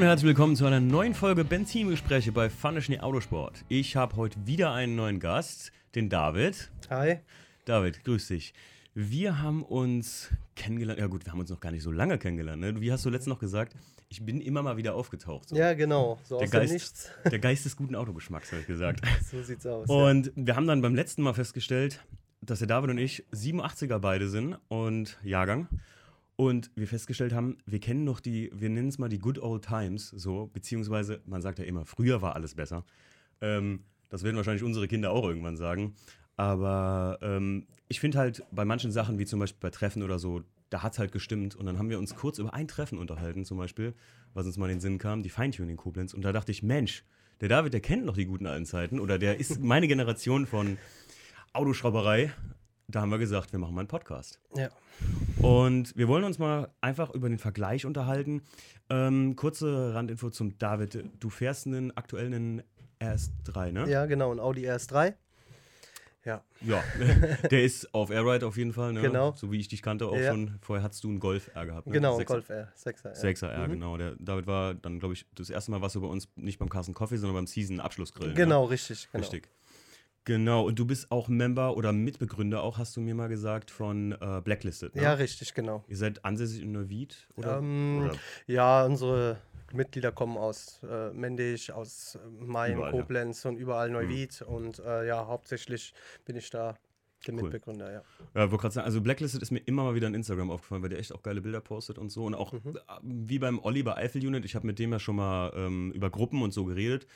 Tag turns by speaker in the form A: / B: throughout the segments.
A: und herzlich willkommen zu einer neuen Folge Benzingespräche bei Funny Schnee Autosport. Ich habe heute wieder einen neuen Gast, den David.
B: Hi.
A: David, grüß dich. Wir haben uns kennengelernt, ja gut, wir haben uns noch gar nicht so lange kennengelernt. Ne? Wie hast du letztens noch gesagt? Ich bin immer mal wieder aufgetaucht. So.
B: Ja, genau. So
A: der,
B: aus
A: Geist,
B: Nichts.
A: der Geist des guten Autogeschmacks, habe ich gesagt.
B: So sieht's aus. ja.
A: Und wir haben dann beim letzten Mal festgestellt, dass der David und ich 87er beide sind und Jahrgang. Und wir festgestellt haben, wir kennen noch die, wir nennen es mal die Good Old Times, so, beziehungsweise, man sagt ja immer, früher war alles besser. Ähm, das werden wahrscheinlich unsere Kinder auch irgendwann sagen. Aber ähm, ich finde halt bei manchen Sachen, wie zum Beispiel bei Treffen oder so, da hat es halt gestimmt. Und dann haben wir uns kurz über ein Treffen unterhalten, zum Beispiel, was uns mal in den Sinn kam, die Feintuning Koblenz. Und da dachte ich, Mensch, der David, der kennt noch die guten alten Zeiten oder der ist meine Generation von Autoschrauberei. Da haben wir gesagt, wir machen mal einen Podcast.
B: ja.
A: Und wir wollen uns mal einfach über den Vergleich unterhalten. Ähm, kurze Randinfo zum David. Du fährst einen aktuellen RS3, ne?
B: ja, genau. Ein Audi RS3. Ja,
A: Ja, der ist auf Airride auf jeden Fall, ne?
B: Genau.
A: So wie ich dich kannte auch
B: Ja.
A: schon. Vorher hattest du einen Golf R gehabt, ne?
B: genau.
A: Sechser-
B: Golf R. 6er. Ja.
A: 6er R,
B: Mhm.
A: genau. Der David war dann, glaube ich, das erste Mal warst du bei uns nicht beim Carsten Coffee, sondern beim Season-Abschlussgrill.
B: Genau,
A: Ne?
B: richtig. Genau.
A: Richtig. Genau, und du bist auch Member oder Mitbegründer, auch hast du mir mal gesagt, von äh, Blacklisted. Ne?
B: Ja, richtig, genau.
A: Ihr seid ansässig in Neuwied? Oder?
B: Ähm,
A: oder?
B: Ja, unsere Mitglieder kommen aus äh, Mendig, aus äh, Main,
A: Überall, ja. Mhm.
B: Koblenz und überall Neuwied. Und äh, ja, hauptsächlich bin ich da der
A: Cool.
B: Mitbegründer, ja.
A: Ja, wollte gerade sagen, also Blacklisted ist mir immer mal wieder in Instagram aufgefallen, weil der echt auch geile Bilder postet und so. Und auch
B: Mhm.
A: äh, wie beim Olli bei Eiffel Unit, ich habe mit dem ja schon mal ähm, über Gruppen und so geredet.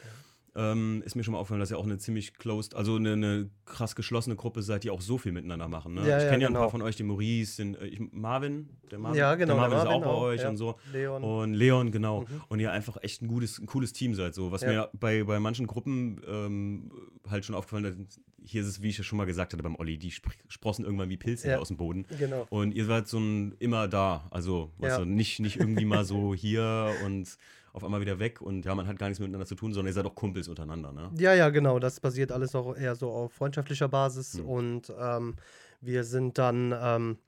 A: Ähm, ist mir schon mal aufgefallen, dass ihr auch eine ziemlich closed, also eine, eine krass geschlossene Gruppe seid, die auch so viel miteinander machen. Ne?
B: Ja,
A: ich kenne ja ein
B: genau.
A: paar von euch, den Maurice, den äh, ich, Marvin, der Marvin,
B: Ja, genau,
A: der Marvin,
B: der
A: ist auch
B: Marvin
A: bei
B: auch,
A: euch
B: ja.
A: und so.
B: Leon.
A: Und Leon, genau.
B: Mhm.
A: Und ihr einfach echt ein gutes, ein cooles Team seid. So. Was mir bei, bei manchen Gruppen ähm, halt schon aufgefallen ist, hier ist es, wie ich ja schon mal gesagt hatte beim Olli, die spr sprossen irgendwann wie Pilze aus dem Boden.
B: Genau.
A: Und ihr seid so ein immer da. Also, du, nicht, nicht irgendwie mal so hier und auf einmal wieder weg und ja, man hat gar nichts miteinander zu tun, sondern ihr seid auch Kumpels untereinander, ne?
B: Ja, ja, genau. Das basiert alles auch eher so auf freundschaftlicher Basis.
A: Mhm.
B: Und ähm, wir sind dann, ähm,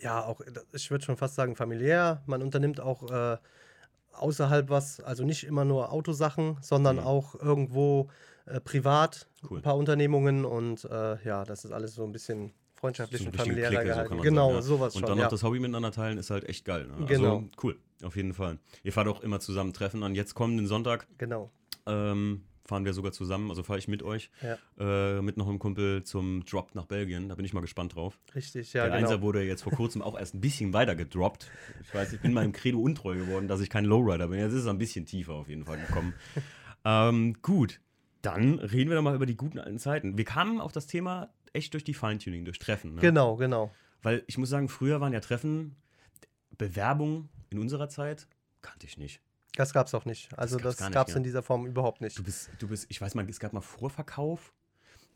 B: ja, auch, ich würde schon fast sagen, familiär. Man unternimmt auch äh, außerhalb was, also nicht immer nur Autosachen, sondern
A: Mhm.
B: auch irgendwo äh, privat
A: Cool.
B: ein paar Unternehmungen. Und äh, ja, das ist alles so ein bisschen freundschaftlich
A: So
B: und familiärer
A: Clique, so
B: gehalten.
A: man
B: genau,
A: sagen, ja.
B: sowas
A: Und
B: schon.
A: dann
B: ja.
A: noch das Hobby miteinander teilen ist halt echt geil. Ne?
B: Genau.
A: Also, cool, auf jeden Fall. Ihr fahrt auch immer zusammen treffen. An jetzt kommenden Sonntag
B: Genau.
A: ähm, fahren wir sogar zusammen, also fahre ich mit euch,
B: Ja,
A: äh, mit noch einem Kumpel zum Drop nach Belgien. Da bin ich mal gespannt drauf.
B: richtig, ja,
A: der
B: genau.
A: Einser wurde jetzt vor kurzem auch erst ein bisschen weiter gedroppt. Ich weiß, ich bin meinem Credo untreu geworden, dass ich kein Lowrider bin. Jetzt ist es ein bisschen tiefer auf jeden Fall gekommen. ähm, gut, dann reden wir doch mal über die guten alten Zeiten. Wir kamen auf das Thema echt durch die Feintuning, durch Treffen. Ne?
B: Genau, genau.
A: Weil ich muss sagen, früher waren ja Treffen, Bewerbung in unserer Zeit kannte ich nicht.
B: Das gab es auch nicht. Also das gab es in dieser Form überhaupt nicht.
A: Du bist, du bist, ich weiß mal, es gab mal Vorverkauf.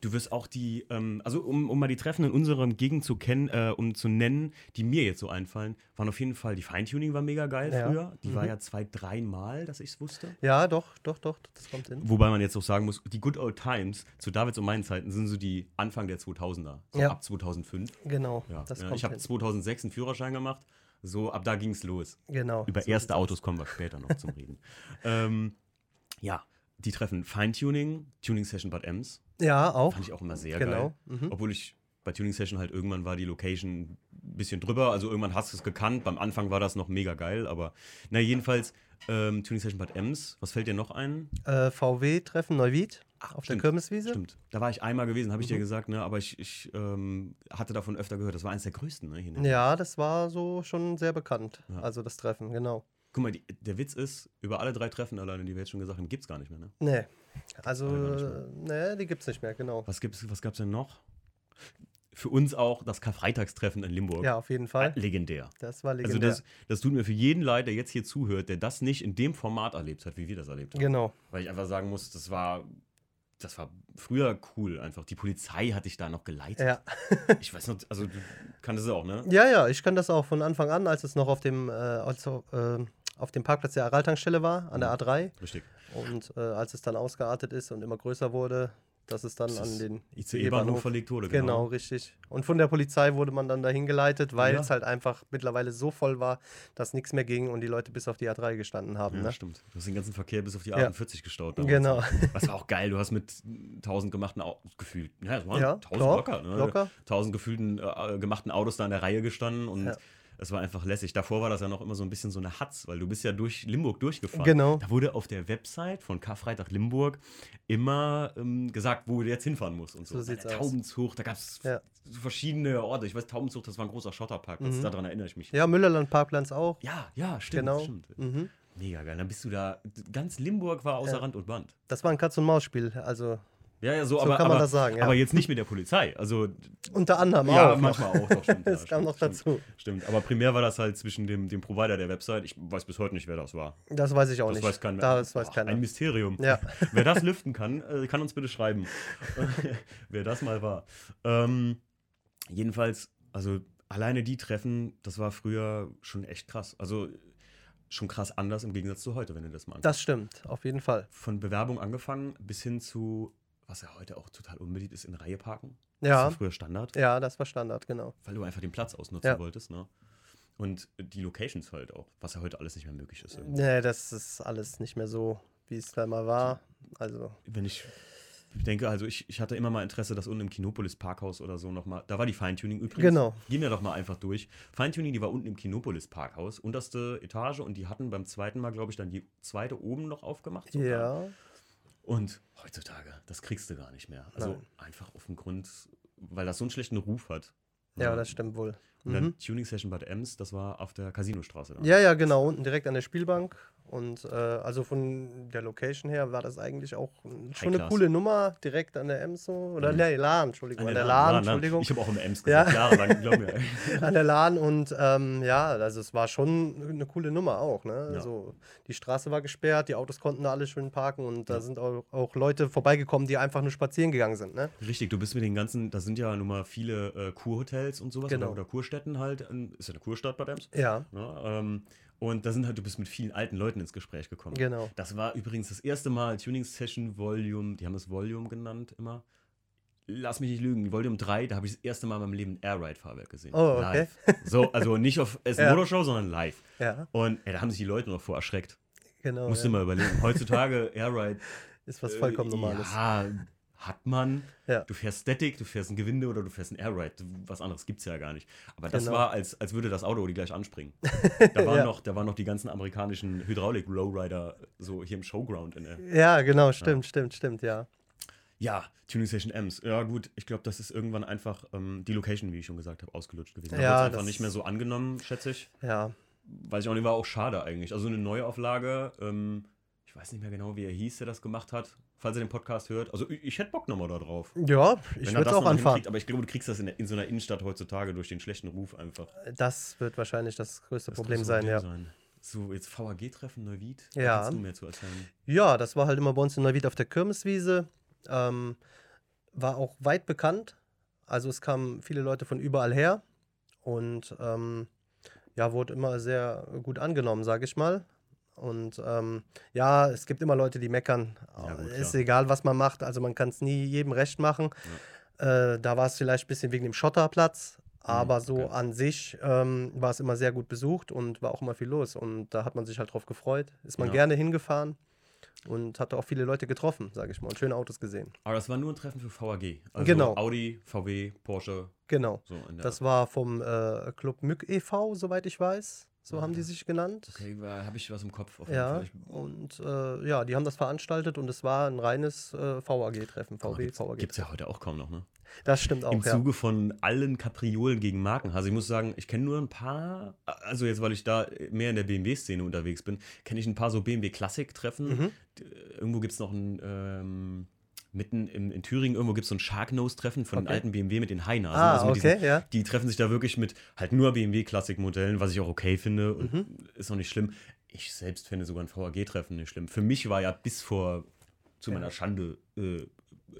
A: Du wirst auch die, ähm, also um, um mal die Treffen in unserem Gegend zu kennen, äh, um zu nennen, die mir jetzt so einfallen, waren auf jeden Fall, die Feintuning war mega geil
B: Ja.
A: früher. Die war
B: Mhm.
A: ja zwei, dreimal, dass ich es wusste.
B: Ja, doch, doch, doch, das kommt hin.
A: Wobei man jetzt auch sagen muss, die Good Old Times zu Davids und meinen Zeiten sind so die Anfang der 2000er, so
B: Ja.
A: ab 2005.
B: Genau,
A: Ja.
B: das
A: ja,
B: kommt
A: ich habe
B: hin.
A: 2006 einen Führerschein gemacht, so ab da ging es los.
B: Genau.
A: Über
B: so
A: erste. Autos kommen wir später noch zum Reden. Ähm, ja, die treffen Feintuning, Tuning Session Bad Ems.
B: Ja, auch.
A: Fand ich auch immer sehr
B: genau.
A: geil.
B: Mhm.
A: Obwohl ich bei Tuning Session halt irgendwann war die Location ein bisschen drüber. Also irgendwann hast du es gekannt. Beim Anfang war das noch mega geil. Aber na, jedenfalls ähm, Tuning Session Bad Ems. Was fällt dir noch ein?
B: Äh, VW-Treffen Neuwied auf
A: stimmt,
B: der Kirmeswiese.
A: Stimmt. Da war ich einmal gewesen, habe ich dir
B: Mhm.
A: gesagt. Ne? Aber ich, ich ähm, hatte davon öfter gehört. Das war eines der größten. Ne? Hier.
B: Ja, das war so schon sehr bekannt.
A: Ja.
B: Also das Treffen, genau.
A: Guck mal, die, der Witz ist, über alle drei Treffen alleine, die wir jetzt schon gesagt haben, gibt es gar nicht mehr. Ne?
B: Nee. Also, äh, nee, die gibt's nicht mehr, genau.
A: Was, gibt's, was gab es denn noch? Für uns auch das Karfreitagstreffen in Limburg.
B: Ja, auf jeden Fall.
A: Legendär.
B: Das war
A: Also
B: legendär.
A: das, das tut mir für jeden leid, der jetzt hier zuhört, der das nicht in dem Format erlebt hat, wie wir das erlebt haben.
B: genau.
A: Weil ich einfach sagen muss, das war, das war früher cool einfach. Die Polizei hat dich da noch geleitet.
B: Ja.
A: Ich weiß noch, also du kanntest es auch, ne?
B: ja, ja, ich kann das auch von Anfang an, als es noch auf dem, äh, also, äh, auf dem Parkplatz der Araltankstelle war, an der A3.
A: Richtig.
B: Und äh, als es dann ausgeartet ist und immer größer wurde, Das ist dann
A: Das
B: an den
A: ICE-Bahnhof verlegt wurde,
B: Genau.
A: genau.
B: richtig. Und von der Polizei wurde man dann dahin geleitet, weil
A: Ja.
B: es halt einfach mittlerweile so voll war, dass nichts mehr ging und die Leute bis auf die A3 gestanden haben.
A: Ja,
B: ne?
A: stimmt. Du hast den ganzen Verkehr bis auf die
B: Ja.
A: 48 gestaut. damals.
B: Genau.
A: Das war auch geil. Du hast mit 1000 gemachten Autos gefühlt. Ja, es waren
B: Ja,
A: 1000
B: klar,
A: locker. Ne?
B: locker.
A: 1000 gefühlten äh, gemachten Autos da in der Reihe gestanden und
B: Ja.
A: Es war einfach lässig. Davor war das ja noch immer so ein bisschen so eine Hatz, weil du bist ja durch Limburg durchgefahren.
B: Genau.
A: Da wurde auf der Website von Karfreitag Limburg immer ähm, gesagt, wo du jetzt hinfahren musst und so.
B: So sieht's aus.
A: Taubenzug, da gab es
B: Ja.
A: verschiedene Orte. Ich weiß, Taubenzug, das war ein großer Schotterparkplatz.
B: Mhm.
A: Daran erinnere ich mich.
B: Ja, Müllerland Parkplatz auch.
A: Ja, ja, stimmt.
B: genau.
A: stimmt.
B: Mhm.
A: Mega geil. Dann bist du da, ganz Limburg war außer
B: Ja.
A: Rand und Band.
B: Das war ein Katz-und-Maus-Spiel. Also
A: Ja, ja, so,
B: So
A: aber,
B: kann man
A: aber,
B: das sagen, ja.
A: aber jetzt nicht mit der Polizei. Also,
B: unter anderem
A: ja,
B: auch.
A: manchmal auch, doch, stimmt.
B: Das
A: ja,
B: kam
A: stimmt,
B: noch dazu.
A: Stimmt, aber primär war das halt zwischen dem, dem Provider der Website. Ich weiß bis heute nicht, wer das war.
B: Das weiß ich auch
A: Das
B: nicht.
A: weiß keiner.
B: Das weiß
A: Ach,
B: keiner.
A: Ein Mysterium.
B: Ja.
A: Wer das lüften kann, äh, kann uns bitte schreiben, wer das mal war. Ähm, jedenfalls, also alleine die Treffen, das war früher schon echt krass. Also schon krass anders im Gegensatz zu heute, wenn du das mal
B: Das stimmt, auf jeden Fall.
A: von Bewerbung angefangen bis hin zu, was ja heute auch total unbedingt ist, in Reihe parken. Das
B: Ja,
A: war früher Standard,
B: ja, das war Standard, genau.
A: weil du einfach den Platz ausnutzen
B: Ja.
A: wolltest, ne? Und die Locations halt auch, was ja heute alles nicht mehr möglich ist. irgendwie.
B: Nee, das ist alles nicht mehr so, wie es da mal war. Also,
A: Wenn ich denke, also ich, ich hatte immer mal Interesse, dass unten im Kinopolis Parkhaus oder so nochmal, da war die Feintuning übrigens.
B: Genau.
A: Gehen wir doch mal einfach durch. Feintuning, die war unten im Kinopolis Parkhaus, unterste Etage und die hatten beim zweiten Mal, glaube ich, dann die zweite oben noch aufgemacht. sogar.
B: ja,
A: Und heutzutage, das kriegst du gar nicht mehr. Also
B: Nein.
A: einfach auf dem Grund, weil das so einen schlechten Ruf hat.
B: ja, das stimmt wohl.
A: Und dann
B: Mhm.
A: Tuning Session Bad Ems, das war auf der Casinostraße. da.
B: Ja, ja, genau, unten direkt an der Spielbank. Und äh, also von der Location her war das eigentlich auch schon eine coole Nummer, direkt an der Ems so. Oder
A: Mhm.
B: nee, LAN, Entschuldigung,
A: An
B: an
A: der
B: der
A: Lahn, Lahn, Lahn.
B: Entschuldigung.
A: Ich habe auch im Ems
B: Ja.
A: gesagt, jahrelang, glaub mir.
B: an der LAN und ähm, ja, also es war schon eine coole Nummer auch. Ne?
A: Ja.
B: Also die Straße war gesperrt, die Autos konnten da alle schön parken und da
A: Ja.
B: sind auch, auch Leute vorbeigekommen, die einfach nur spazieren gegangen sind. Ne?
A: Richtig, du bist mit den ganzen, da sind ja nun mal viele äh, Kurhotels und sowas
B: Genau.
A: oder, oder Kurstätten halt. in- Ist ja eine Kurstadt Bad Ems.
B: Ja,
A: Ne? Ähm, und da sind halt, du bist mit vielen alten Leuten ins Gespräch gekommen.
B: genau.
A: Das war übrigens das erste Mal Tuning Session Volume, die haben es Volume genannt immer. Lass mich nicht lügen, Volume 3, da habe ich das erste Mal in meinem Leben ein Airride-Fahrwerk gesehen.
B: Oh, okay.
A: Live. So, also nicht auf es
B: Ja.
A: Motorshow, sondern live.
B: Ja,
A: Und ey, da haben sich die Leute noch vor erschreckt.
B: genau.
A: Musst
B: ja.
A: du mal überlegen. Heutzutage Airride.
B: Ist was vollkommen
A: äh,
B: Normales.
A: Ja, hat man.
B: Ja.
A: Du fährst Static, du fährst ein Gewinde oder du fährst ein Airride. Was anderes gibt es ja gar nicht. Aber das
B: Genau.
A: war, als, als würde das Auto die gleich anspringen. Da waren,
B: Ja.
A: noch, da waren noch die ganzen amerikanischen Hydraulik-Lowrider so hier im Showground in der.
B: Ja, genau, stimmt, stimmt, stimmt, ja.
A: Ja, Tuning Station Ems. Ja, gut, ich glaube, das ist irgendwann einfach ähm, die Location, wie ich schon gesagt habe, ausgelutscht gewesen. Da
B: Ja,
A: einfach nicht mehr so angenommen, schätze ich.
B: Ja,
A: Weiß ich auch nicht, war auch schade eigentlich. Also eine Neuauflage, ähm, ich weiß nicht mehr genau, wie er hieß, der das gemacht hat. Falls er den Podcast hört. Also ich, ich hätte Bock nochmal da drauf.
B: ja ich würde auch
A: hinkriegt, aber ich glaube, du kriegst das in, der- in so einer Innenstadt heutzutage durch den schlechten Ruf einfach.
B: Das wird wahrscheinlich das größte
A: Das
B: Problem sein, ja.
A: sein. So, jetzt VAG-Treffen Neuwied.
B: Ja.
A: Kannst du mehr zu erzählen?
B: Ja, das war halt immer bei uns in Neuwied auf der Kirmeswiese. Ähm, war auch weit bekannt. Also es kamen viele Leute von überall her und ähm, ja, wurde immer sehr gut angenommen, sage ich mal. Und ähm, ja, es gibt immer Leute, die meckern.
A: Ja, gut,
B: ist
A: klar.
B: egal, was man macht. Also man kann es nie jedem recht machen. Äh, da war es vielleicht ein bisschen wegen dem Schotterplatz. Aber so
A: Mhm, okay.
B: an sich ähm, war es immer sehr gut besucht und war auch immer viel los. Und da hat man sich halt drauf gefreut. Ist man
A: Ja.
B: gerne hingefahren und hatte auch viele Leute getroffen, sage ich mal, und schöne Autos gesehen.
A: Aber das war nur ein Treffen für VAG. Also
B: Genau.
A: Audi, VW, Porsche,
B: Genau.
A: so
B: Das war vom äh, Club Mück e.V., soweit ich weiß. So
A: Ah,
B: haben die
A: ja.
B: sich genannt.
A: Okay, habe ich was im Kopf. Auf jeden
B: Ja, und äh, ja, die haben das veranstaltet und es war ein reines äh, VAG-Treffen, VW, VAG.
A: Gibt es ja heute auch kaum noch, ne?
B: Das stimmt auch,
A: Im
B: ja.
A: Zuge von allen Kapriolen gegen Marken. Also ich muss sagen, ich kenne nur ein paar, also jetzt, weil ich da mehr in der BMW-Szene unterwegs bin, kenne ich ein paar so BMW-Klassik-Treffen.
B: Mhm.
A: Irgendwo gibt es noch ein, ähm, mitten im, in Thüringen, irgendwo gibt es so ein Sharknose-Treffen von den
B: Okay.
A: alten BMW mit den Hainasen.
B: Ah,
A: also
B: okay,
A: diesen,
B: ja.
A: Die treffen sich da wirklich mit halt nur BMW-Klassik-Modellen, was ich auch okay finde und
B: Mhm.
A: ist auch nicht schlimm. Ich selbst finde sogar ein VAG-Treffen nicht schlimm. Für mich war ja bis vor, zu meiner Schande, äh,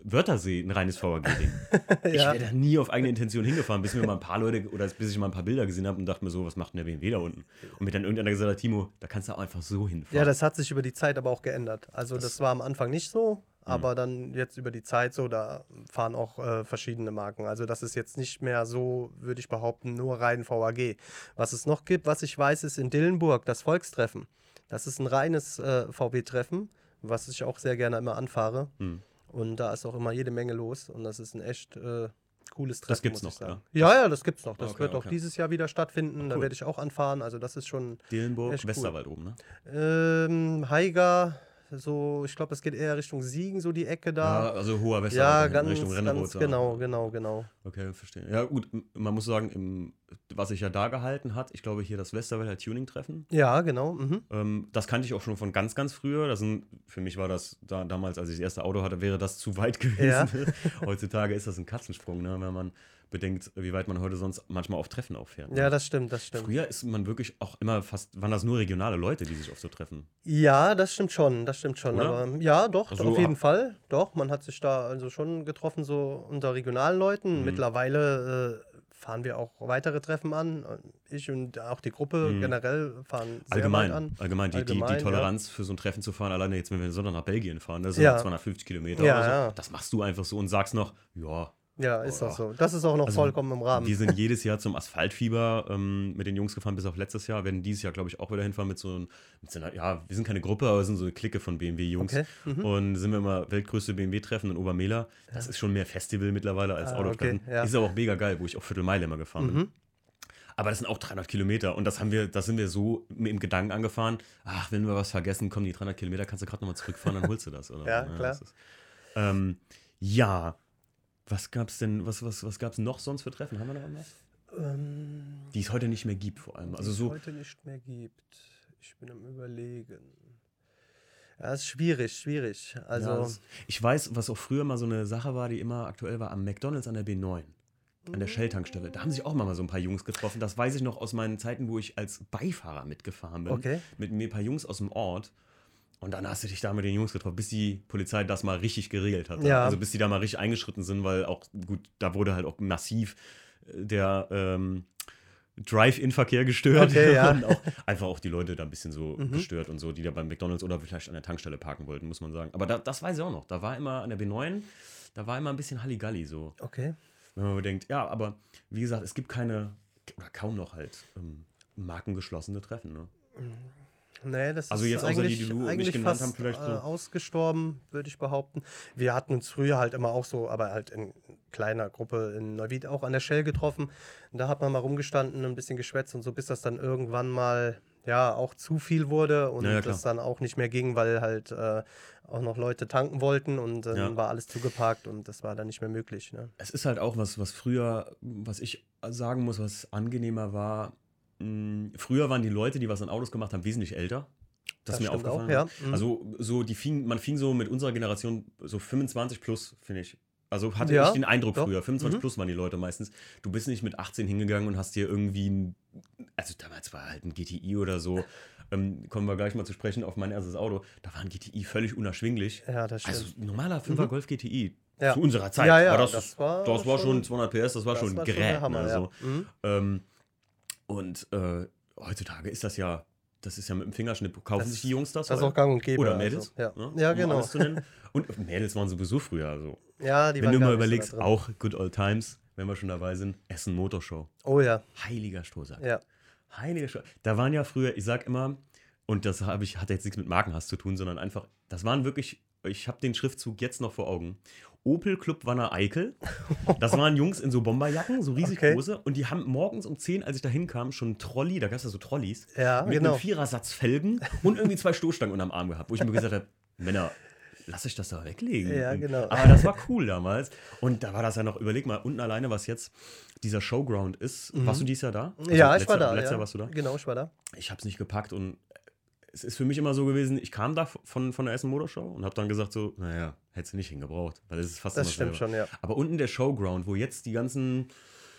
A: Wörthersee ein reines VAG-Ding. Ich
B: ja.
A: wäre da nie auf eigene Intention hingefahren, bis mir mal ein paar Leute oder bis ich mal ein paar Bilder gesehen habe und dachte mir so, was macht denn der BMW da unten? Und mir dann irgendeiner gesagt hat, Timo, da kannst du auch einfach so hinfahren.
B: ja, das hat sich über die Zeit aber auch geändert. Also das,
A: Das-
B: war am Anfang nicht so, aber dann jetzt über die Zeit so, da fahren auch äh, verschiedene Marken. Also das ist jetzt nicht mehr so, würde ich behaupten, nur rein VAG. Was es noch gibt, was ich weiß, ist in Dillenburg das Volkstreffen. Das ist ein reines äh, VW-Treffen, was ich auch sehr gerne immer anfahre.
A: Hm.
B: Und da ist auch immer jede Menge los und das ist ein echt äh, cooles Treffen.
A: Das gibt's
B: muss ich
A: noch,
B: sagen. Ja, ja, das gibt's noch. Das
A: Okay,
B: wird auch
A: okay.
B: dieses Jahr wieder stattfinden. Da
A: Cool.
B: werde ich auch anfahren. Also das ist schon
A: Dillenburg,
B: cool.
A: Westerwald oben, ne?
B: ähm, Haiger, so, ich glaube, es geht eher Richtung Siegen, so die Ecke da.
A: Ja, also hoher
B: Ja,
A: Westerwald
B: ganz,
A: Richtung Rennerot.
B: genau, genau, genau.
A: Okay, verstehe. Ja, gut, man muss sagen, im, was sich ja da gehalten hat, ich glaube hier das Westerwälder Tuning-Treffen,
B: Ja, genau. Mhm.
A: ähm, das kannte ich auch schon von ganz, ganz früher. Das sind, für mich war das da, damals, als ich das erste Auto hatte, wäre das zu weit gewesen. Heutzutage ist das ein Katzensprung, ne, wenn man bedenkt, wie weit man heute sonst manchmal auf Treffen auffährt. ne?
B: Ja, das stimmt, das stimmt.
A: Früher ist man wirklich auch immer fast, waren das nur regionale Leute, die sich auf so Treffen.
B: Ja, das stimmt schon, das stimmt schon.
A: Oder?
B: Aber ja, doch,
A: Also,
B: auf jeden Fall. Doch, man hat sich da also schon getroffen, so unter regionalen Leuten.
A: Mhm.
B: Mittlerweile äh, fahren wir auch weitere Treffen an. Ich und auch die Gruppe
A: Mhm.
B: generell fahren sehr
A: Allgemein,
B: weit an.
A: allgemein, die, die,
B: Allgemein,
A: die
B: ja.
A: Toleranz für so ein Treffen zu fahren, alleine jetzt, wenn wir Sonntag nach Belgien fahren, das sind
B: Ja.
A: 250 Kilometer
B: Ja,
A: oder so,
B: ja.
A: das machst du einfach so und sagst noch, ja,
B: Ja, ist auch so. Das ist auch noch
A: Also,
B: vollkommen im Rahmen.
A: Wir sind jedes Jahr zum Asphaltfieber ähm, mit den Jungs gefahren, bis auf letztes Jahr. Werden dieses Jahr, glaube ich, auch wieder hinfahren mit so, einem- mit so einer, ja, wir sind keine Gruppe, aber wir sind so eine Clique von BMW-Jungs.
B: Okay, mhm.
A: Und sind wir immer weltgrößte BMW-Treffen in Obermehler. Das ist schon mehr Festival mittlerweile als
B: Ah,
A: Autotreffen.
B: okay, ja.
A: Ist aber auch mega geil, wo ich auch Viertelmeile immer gefahren bin.
B: Mhm.
A: Aber das sind auch 300 Kilometer und das haben wir, das sind wir so dem Gedanken angefahren. Ach, wenn wir was vergessen, kommen die 300 Kilometer, kannst du gerade nochmal zurückfahren, dann holst du das. Oder?
B: Ja,
A: ne?
B: klar.
A: das ist- ähm, ja, was gab's denn, was, was, was gab's noch sonst für Treffen? Haben wir noch irgendwas?
B: Ähm,
A: Die es heute nicht mehr gibt, vor allem. Also
B: die es
A: so,
B: heute nicht mehr gibt. Ich bin am überlegen. Ja, ist schwierig, schwierig. Also,
A: ja, das, ich weiß, was auch früher mal so eine Sache war, die immer aktuell war, am McDonalds an der B9. An der Shell-Tankstelle. Da haben sich auch mal so ein paar Jungs getroffen. Das weiß ich noch aus meinen Zeiten, wo ich als Beifahrer mitgefahren bin.
B: Okay.
A: Mit mir ein paar Jungs aus dem Ort. Und dann hast du dich da mit den Jungs getroffen, bis die Polizei das mal richtig geregelt hat.
B: Ja.
A: Also bis die da mal richtig eingeschritten sind, weil auch, gut, da wurde halt auch massiv äh, der ähm, Drive-In-Verkehr gestört.
B: Okay, ja.
A: Und auch einfach auch die Leute da ein bisschen so
B: Mhm.
A: gestört und so, die da beim McDonalds oder vielleicht an der Tankstelle parken wollten, muss man sagen. Aber da, das weiß ich auch noch. Da war immer an der B9, da war immer ein bisschen Halligalli so.
B: okay.
A: Wenn man bedenkt, ja, aber wie gesagt, es gibt keine, oder kaum noch halt, ähm, markengeschlossene Treffen, ne?
B: Nee, das
A: Also
B: ist
A: jetzt außer die, die du
B: eigentlich
A: genannt
B: fast
A: haben, vielleicht so.
B: äh, ausgestorben, würde ich behaupten. Wir hatten uns früher halt immer auch so, aber halt in kleiner Gruppe in Neuwied auch an der Shell getroffen. Da hat man mal rumgestanden, ein bisschen geschwätzt und so, bis das dann irgendwann mal ja auch zu viel wurde und
A: Ja,
B: das dann auch nicht mehr ging, weil halt äh, auch noch Leute tanken wollten und dann
A: Ja.
B: war alles zugeparkt und das war dann nicht mehr möglich. Ne?
A: Es ist halt auch was, was früher, was ich sagen muss, was angenehmer war. Mh, Früher waren die Leute, die was an Autos gemacht haben, wesentlich älter. Das, ist mir aufgefallen.
B: auch, ja. Mhm.
A: Also so die fing, man fing so mit unserer Generation so 25 plus, finde ich. Also hatte
B: Ja,
A: ich den Eindruck
B: doch.
A: früher. 25
B: Mhm.
A: plus waren die Leute meistens. Du bist nicht mit 18 hingegangen und hast dir irgendwie ein, also damals war halt ein GTI oder so. Ähm, kommen wir gleich mal zu sprechen auf mein erstes Auto. Da war ein GTI völlig unerschwinglich.
B: ja, das stimmt.
A: Also ein normaler 5er Golf GTI.
B: Ja.
A: Zu unserer Zeit.
B: Ja, ja,
A: war das,
B: das
A: das,
B: war
A: war, schon
B: schon-
A: 200 PS, das war
B: Das
A: schon
B: war
A: Gerät.
B: der Hammer,
A: ne,
B: ja. Mhm.
A: ähm, und äh, heutzutage ist das ja, das ist ja mit dem Fingerschnipp, kaufen
B: Das-
A: sich die Jungs das?
B: Das ist
A: oder?
B: auch gang und gäbe.
A: Oder
B: also,
A: Mädels?
B: Ja,
A: ne,
B: ja
A: um
B: genau.
A: nennen. Und Mädels waren sowieso früher. Also.
B: Ja, die
A: Wenn du mal
B: so
A: überlegst,
B: drin.
A: auch Good Old Times, wenn wir schon dabei sind, Essen Motorshow.
B: Oh ja,
A: Heiliger Strohsack.
B: ja.
A: Heiliger Strohsack. Da waren ja früher, ich sag immer, und das habe ich, hat jetzt nichts mit Markenhass zu tun, sondern einfach, das waren wirklich, ich habe den Schriftzug jetzt noch vor Augen. Opel Club Wanner Eickel. Das waren Jungs in so Bomberjacken, so riesig
B: Okay.
A: große. Und die haben morgens um 10, als ich da hinkam, schon einen Trolley, da gab es ja so Trolleys,
B: Ja,
A: mit
B: genau.
A: einem Vierersatz Felgen und irgendwie zwei Stoßstangen unterm Arm gehabt, wo ich mir gesagt habe, Männer, lass ich das da weglegen.
B: Ja, genau.
A: Aber das war cool damals. Und da war das ja noch, überleg mal, unten alleine, was jetzt dieser Showground ist. Warst du dieses Jahr da? Also
B: Mhm. ja, ich
A: letztes
B: war da.
A: Letztes
B: ja.
A: Jahr warst du da?
B: Genau, ich war da.
A: Ich habe es nicht gepackt und es ist für mich immer so gewesen, ich kam da von, von der Essen Motorshow und habe dann gesagt so, naja, hättest du nicht hingebraucht, weil es ist fast
B: Das stimmt
A: selber.
B: schon, ja.
A: Aber unten der Showground, wo jetzt die ganzen,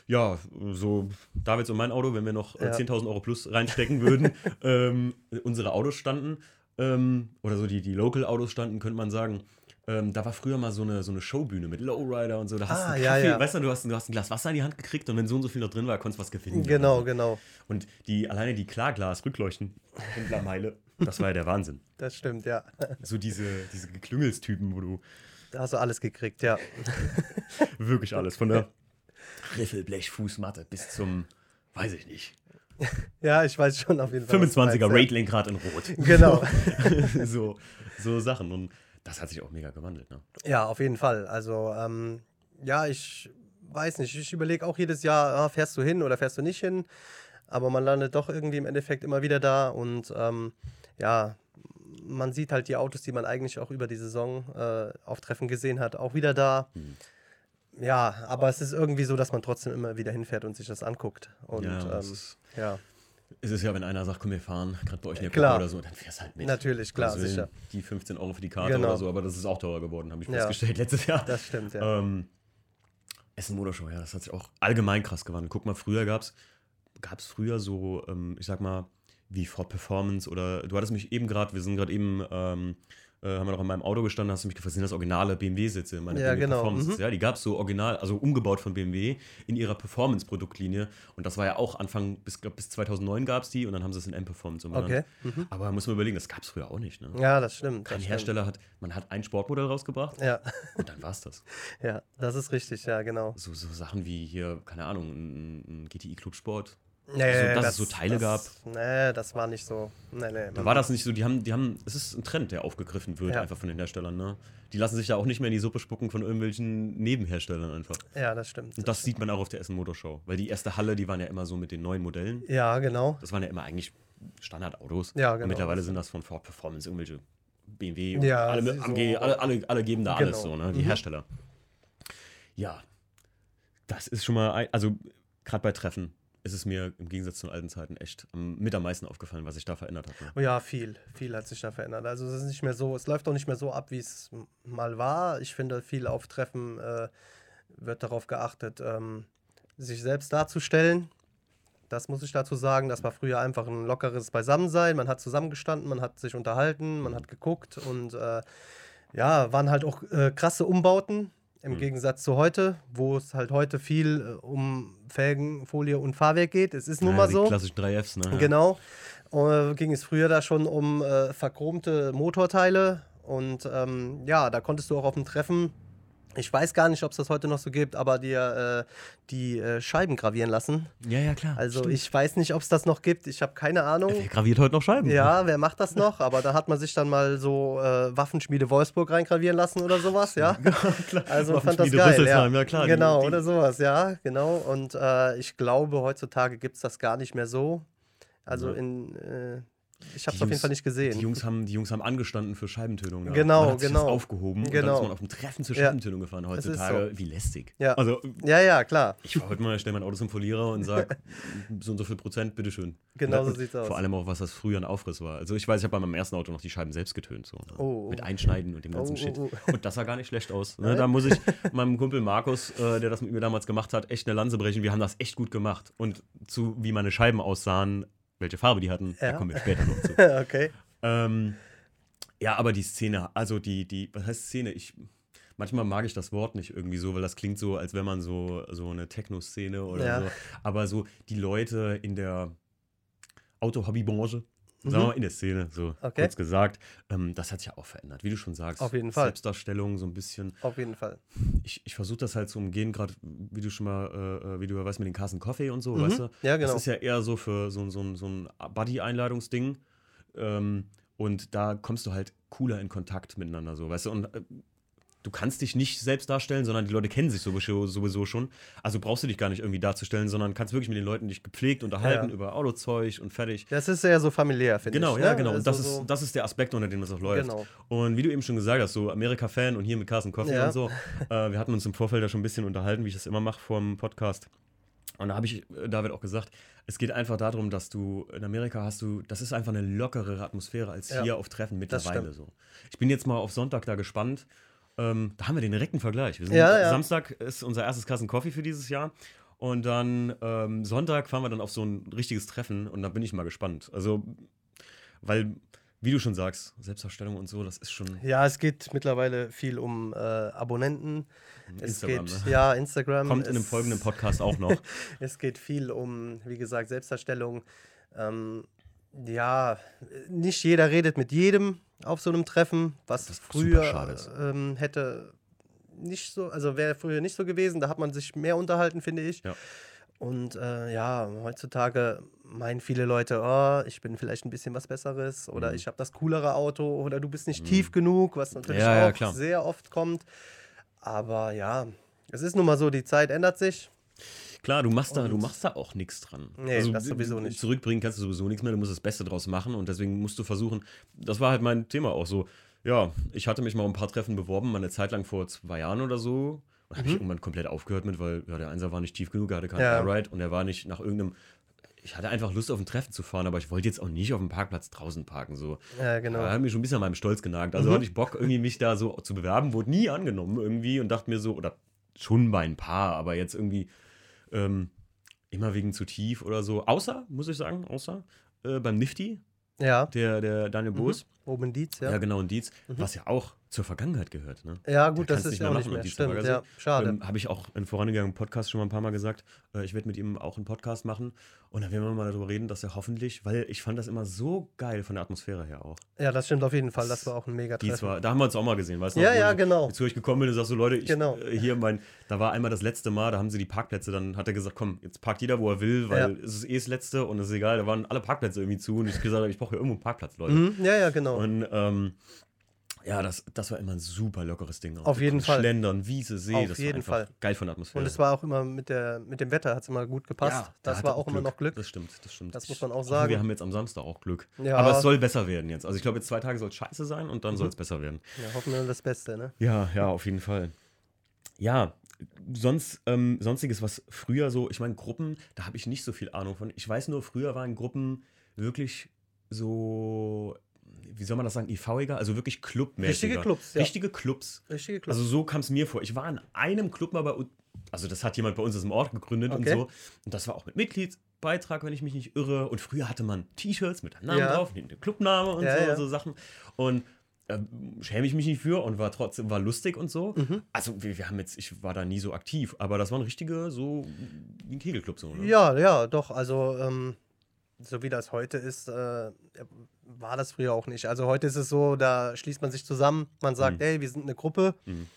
A: ja, so Davids und mein Auto, wenn wir noch äh,
B: Ja.
A: 10.000 Euro plus reinstecken würden, ähm, unsere Autos standen, ähm, oder so die, die Local-Autos standen, könnte man sagen. Ähm, da war früher mal so eine, so eine Showbühne mit Lowrider und so. Da hast du
B: Ah,
A: einen
B: ja,
A: Kaffee,
B: ja.
A: weißt du, du hast, du hast ein Glas Wasser in die Hand gekriegt und wenn so und so viel noch drin war, konntest du was gewinnen.
B: Genau, genau.
A: Und die, alleine die Klarglas-Rückleuchten, Händlermeile, Das war ja der Wahnsinn.
B: Das stimmt, ja.
A: So diese, diese Geklüngelstypen, wo du
B: Da hast du alles gekriegt, ja.
A: wirklich alles, von der Riffelblechfußmatte bis zum, weiß ich nicht,
B: Ja, ich weiß schon auf jeden Fall. was du
A: 25er
B: meinst, ja.
A: Raid-Lenkrad in Rot.
B: Genau.
A: so, so Sachen. Und das hat sich auch mega gewandelt. Ne?
B: Ja, auf jeden Fall. Also, ähm, ja, ich weiß nicht. Ich überlege auch jedes Jahr, ah, fährst du hin oder fährst du nicht hin? Aber man landet doch irgendwie im Endeffekt immer wieder da und ähm, ja, man sieht halt die Autos, die man eigentlich auch über die Saison äh, auf Treffen gesehen hat, auch wieder da.
A: Mhm.
B: Ja, aber es ist irgendwie so, dass man trotzdem immer wieder hinfährt und sich das anguckt. Und
A: ja,
B: ähm, ja,
A: es ist ja, wenn einer sagt, komm, wir fahren, gerade bei euch in der
B: Klar.
A: Gruppe oder so, dann fährst halt mit.
B: natürlich, klar,
A: Also,
B: sicher.
A: Die 15 Euro für die Karte
B: Genau.
A: oder so, aber das ist auch teurer geworden, habe ich
B: Ja.
A: festgestellt letztes Jahr.
B: Das stimmt, ja.
A: Ähm, Essen Motorshow, ja, das hat sich auch allgemein krass gewandelt. Guck mal, früher gab es früher so, ähm, ich sag mal, wie Ford Performance oder du hattest mich eben gerade, wir sind gerade eben, ähm, äh, haben wir noch in meinem Auto gestanden, hast du mich gefragt, sind das originale BMW-Sitze, meine
B: Ja,
A: BMW
B: genau,
A: Performance.
B: mhm.
A: Ja, die gab es so original, also umgebaut von BMW in ihrer Performance-Produktlinie. Und das war ja auch Anfang, bis, glaub, bis 2009 gab es die und dann haben sie es in M-Performance umbenannt.
B: Okay. Mhm.
A: Aber muss man überlegen, das gab es früher auch nicht. Ne?
B: Ja, das stimmt.
A: Kein
B: das stimmt.
A: Hersteller hat, man hat ein Sportmodell rausgebracht
B: Ja,
A: und dann war es das.
B: ja, das ist richtig, ja, genau.
A: So, so Sachen wie hier, keine Ahnung, ein, ein GTI Clubsport.
B: Nee,
A: dass es so Teile
B: das, Nee, das war nicht so. Nee, nee.
A: Da war das nicht so, die haben, die haben, es ist ein Trend, der aufgegriffen wird,
B: Ja.
A: einfach von den Herstellern, ne? Die lassen sich da auch nicht mehr in die Suppe spucken von irgendwelchen Nebenherstellern einfach.
B: Ja, das stimmt.
A: Und das sieht man auch auf der Essen Motorshow. Weil die erste Halle, die waren ja immer so mit den neuen Modellen.
B: Ja, genau.
A: Das waren ja immer eigentlich Standardautos.
B: Ja,
A: Und
B: genau.
A: mittlerweile sind das von Ford Performance irgendwelche BMW.
B: Ja,
A: alle,
B: so-
A: AMG, alle, alle, alle geben da alles
B: Genau.
A: so, ne? Die
B: Mhm.
A: Hersteller. Ja. Das ist schon mal, ein, also gerade bei Treffen ist es mir im Gegensatz zu den alten Zeiten echt mit am meisten aufgefallen, was sich da verändert hat. Ne?
B: Ja, viel. Viel hat sich da verändert. Also es ist nicht mehr so, es läuft auch nicht mehr so ab, wie es mal war. Ich finde, viel auf Treffen äh, wird darauf geachtet, ähm, sich selbst darzustellen. Das muss ich dazu sagen. Das war früher einfach ein lockeres Beisammensein. Man hat zusammengestanden, man hat sich unterhalten, man hat geguckt und äh, ja, waren halt auch äh, krasse Umbauten im
A: Mhm.
B: Gegensatz zu heute, wo es halt heute viel äh, um Felgen, Folie und Fahrwerk geht. Es ist nun
A: Ja,
B: mal
A: die
B: so.
A: klassischen 3Fs, ne?
B: Genau. Äh, ging es früher da schon um äh, verchromte Motorteile und ähm, ja, da konntest du auch auf dem Treffen, ich weiß gar nicht, ob es das heute noch so gibt, aber dir äh, die äh, Scheiben gravieren lassen.
A: Ja, ja, klar.
B: Also
A: Stimmt.
B: ich weiß nicht, ob es das noch gibt, ich habe keine Ahnung.
A: Wer graviert heute noch Scheiben?
B: Ja, wer macht das noch? Aber da hat man sich dann mal so äh, Waffenschmiede Wolfsburg reingravieren lassen oder sowas, ja.
A: klar.
B: Also fand das
A: Waffenschmiede
B: geil. Ja.
A: Ja, klar. die-
B: Genau,
A: die,
B: oder sowas, ja, genau. Und äh, ich glaube, heutzutage gibt es das gar nicht mehr so. Also in, äh, ich habe es auf jeden Fall nicht gesehen.
A: Die Jungs, haben, die Jungs haben angestanden für Scheibentönung. da.
B: Genau,
A: man hat sich
B: genau.
A: Das aufgehoben und dann
B: Genau.
A: ist man auf dem Treffen zur
B: Ja.
A: Scheibentönung gefahren.
B: ist
A: Heutzutage, wie lästig.
B: Ja.
A: Also,
B: ja, ja, klar.
A: ich fahr heute mal, stelle mein Auto zum Verlierer und sage, so und so viel Prozent, bitteschön.
B: Genau so
A: Und
B: sieht's aus.
A: Vor allem auch, was das früher ein Aufriss war. Also, ich weiß, ich habe bei meinem ersten Auto noch die Scheiben selbst getönt. So, ne?
B: Oh, oh.
A: Mit Einschneiden und dem ganzen
B: Oh,
A: Shit.
B: oh,
A: Und das sah gar nicht schlecht aus. Ne? Da muss ich meinem Kumpel Markus, äh, der das mit mir damals gemacht hat, echt eine Lanze brechen. Wir haben das echt gut gemacht. Und zu, wie meine Scheiben aussahen, welche Farbe die hatten, da
B: Ja.
A: kommen wir später noch zu.
B: okay.
A: Ähm, ja, aber die Szene, also die, die, was heißt Szene? Ich, manchmal mag ich das Wort nicht irgendwie so, weil das klingt so, als wenn man so, so eine Techno-Szene oder
B: Ja.
A: so. Aber so die Leute in der Auto-Hobby-Branche, sagen wir
B: Mhm.
A: mal in der Szene, so
B: Okay.
A: kurz gesagt, ähm, das hat sich ja auch verändert, wie du schon sagst.
B: Auf jeden Fall.
A: Selbstdarstellung, so ein bisschen.
B: Auf jeden Fall.
A: Ich, ich versuche das halt zu umgehen, gerade wie du schon mal, äh, äh, wie du ja weißt, mit den Carson Coffee und so,
B: Mhm.
A: weißt du?
B: Ja, genau.
A: Das ist ja eher so für so, ein- so, so ein Buddy-Einladungsding. Ähm, und da kommst du halt cooler in Kontakt miteinander, so, weißt du? Und äh, du kannst dich nicht selbst darstellen, sondern die Leute kennen sich sowieso, sowieso schon. Also brauchst du dich gar nicht irgendwie darzustellen, sondern kannst wirklich mit den Leuten dich gepflegt unterhalten
B: Ja.
A: über Autozeug und fertig.
B: Das ist sehr so familiär, finde
A: Genau,
B: ich.
A: ja,
B: ne?
A: genau. Und das,
B: Also
A: ist,
B: so-
A: das ist der Aspekt, unter dem das auch läuft.
B: Genau.
A: Und wie du eben schon gesagt hast, so Amerika-Fan und hier mit Carsten Coffee
B: Ja.
A: und so. Äh, wir hatten uns im Vorfeld ja schon ein bisschen unterhalten, wie ich das immer mache vor dem Podcast. Und da habe ich äh, David auch gesagt, es geht einfach darum, dass du in Amerika hast du, das ist einfach eine lockerere Atmosphäre als
B: Ja,
A: hier auf Treffen
B: das
A: mittlerweile so. Ich bin jetzt mal auf Sonntag da gespannt. Ähm, da haben wir den direkten Vergleich.
B: Ja, ja.
A: Samstag ist unser erstes Kassen Coffee für dieses Jahr. Und dann ähm, Sonntag fahren wir dann auf so ein richtiges Treffen und da bin ich mal gespannt. Also, weil, wie du schon sagst, Selbstdarstellung und so, das ist schon
B: Ja, es geht mittlerweile viel um äh, Abonnenten. Es
A: Instagram.
B: geht,
A: ne?
B: ja, Instagram.
A: Kommt in einem
B: es-
A: folgenden Podcast auch noch.
B: Es geht viel um, wie gesagt, Selbstdarstellung. Ähm, Ja, nicht jeder redet mit jedem auf so einem Treffen, was früher ähm, hätte nicht so, also wäre früher nicht so gewesen, da hat man sich mehr unterhalten, finde ich.
A: Ja.
B: Und äh, ja, heutzutage meinen viele Leute, oh, ich bin vielleicht ein bisschen was Besseres oder
A: Mhm.
B: ich habe das coolere Auto oder du bist nicht tief genug, was natürlich
A: Ja, ja,
B: auch
A: klar.
B: sehr oft kommt. Aber ja, es ist nun mal so, die Zeit ändert sich.
A: Klar, du machst da, du machst da auch nichts dran. Also,
B: Nee, das sowieso nicht.
A: Zurückbringen kannst du sowieso nichts mehr, du musst das Beste draus machen und deswegen musst du versuchen, das war halt mein Thema auch so, ja, ich hatte mich mal um ein paar Treffen beworben, mal eine Zeit lang vor zwei Jahren oder so. Und habe ich irgendwann komplett aufgehört mit, weil ja, der Einser war nicht tief genug, er hatte keinen
B: Mhm. Ja.
A: Airride und er war nicht nach irgendeinem. Ich hatte einfach Lust auf ein Treffen zu fahren, aber ich wollte jetzt auch nicht auf dem Parkplatz draußen parken. So.
B: Ja, genau.
A: Da hat mich schon ein bisschen an meinem Stolz genagt. Also
B: Mhm.
A: hatte ich Bock, irgendwie mich da so zu bewerben, wurde nie angenommen irgendwie und dachte mir so, oder schon bei ein paar, aber jetzt irgendwie ähm, immer wegen zu tief oder so. Außer, muss ich sagen, außer äh, beim Nifty,
B: Ja,
A: der, der Daniel Boos.
B: Oben in Dietz,
A: Ja.
B: ja.
A: genau, in Dietz, was ja auch zur Vergangenheit gehört. Ne?
B: Ja, gut,
A: Der
B: das ist
A: nicht
B: ja auch nicht mehr. Stimmt, ja, schade.
A: Ähm, Habe ich auch in vorangegangenen Podcast schon mal ein paar Mal gesagt. Äh, ich werde mit ihm auch einen Podcast machen und dann werden wir mal darüber reden, dass er hoffentlich, weil ich fand das immer so geil von der Atmosphäre her auch.
B: Ja, das stimmt auf jeden Fall. Das war auch ein mega
A: Dietz war, da haben wir uns auch mal gesehen, weißt du?
B: Ja,
A: noch,
B: ja,
A: ich
B: genau.
A: Zu euch gekommen bin und sagst so, Leute, ich,
B: Genau.
A: äh, hier mein, da war einmal das letzte Mal, da haben sie die Parkplätze, dann hat er gesagt, komm, jetzt parkt jeder, wo er will, weil
B: Ja.
A: es ist eh das letzte und es ist egal, da waren alle Parkplätze irgendwie zu und ich gesagt habe, ich brauche hier irgendwo einen Parkplatz, Leute.
B: Mhm, ja, ja, genau.
A: Und ähm, ja, das, das war immer ein super lockeres Ding. auch.
B: Auf jeden Fall.
A: Schlendern, Wiese, See,
B: Auf
A: das
B: jeden
A: war
B: Fall.
A: geil von der Atmosphäre.
B: Und es war auch immer mit, der, mit dem Wetter, hat es immer gut gepasst.
A: Ja, da
B: das
A: hat
B: war auch immer noch Glück.
A: Das stimmt, das stimmt.
B: Das muss man auch sagen.
A: Wir haben jetzt am Samstag auch Glück.
B: Ja.
A: Aber es soll besser werden jetzt. Also ich glaube, jetzt zwei Tage soll es scheiße sein und dann
B: Mhm.
A: soll es besser werden.
B: Ja, hoffen wir das Beste, ne?
A: Ja, ja, auf jeden Fall. Ja, sonst, ähm, sonstiges, was früher so, ich meine, Gruppen, da habe ich nicht so viel Ahnung von. Ich weiß nur, früher waren Gruppen wirklich so, wie soll man das sagen, IV-iger, also wirklich clubmäßiger.
B: Richtige Clubs, ja.
A: Richtige Clubs.
B: Richtige Clubs.
A: Also so kam es mir vor. Ich war in einem Club mal bei uns, also das hat jemand bei uns aus dem Ort gegründet
B: Okay.
A: und so. Und das war auch mit Mitgliedsbeitrag, wenn ich mich nicht irre. Und früher hatte man T-Shirts mit einem Namen
B: Ja.
A: drauf, mit dem Clubname und
B: Ja,
A: so,
B: ja.
A: so Sachen. Und ähm, schäme ich mich nicht für und war trotzdem war lustig und so.
B: Mhm.
A: Also wir, wir haben jetzt, ich war da nie so aktiv, aber das waren richtige so ein Kegelclub so. Ne?
B: Ja, ja, doch. Also, ähm, so wie das heute ist, äh, war das früher auch nicht. Also, heute ist es so, da schließt man sich zusammen. Man sagt,
A: Mhm.
B: ey, wir sind eine Gruppe.
A: Mhm.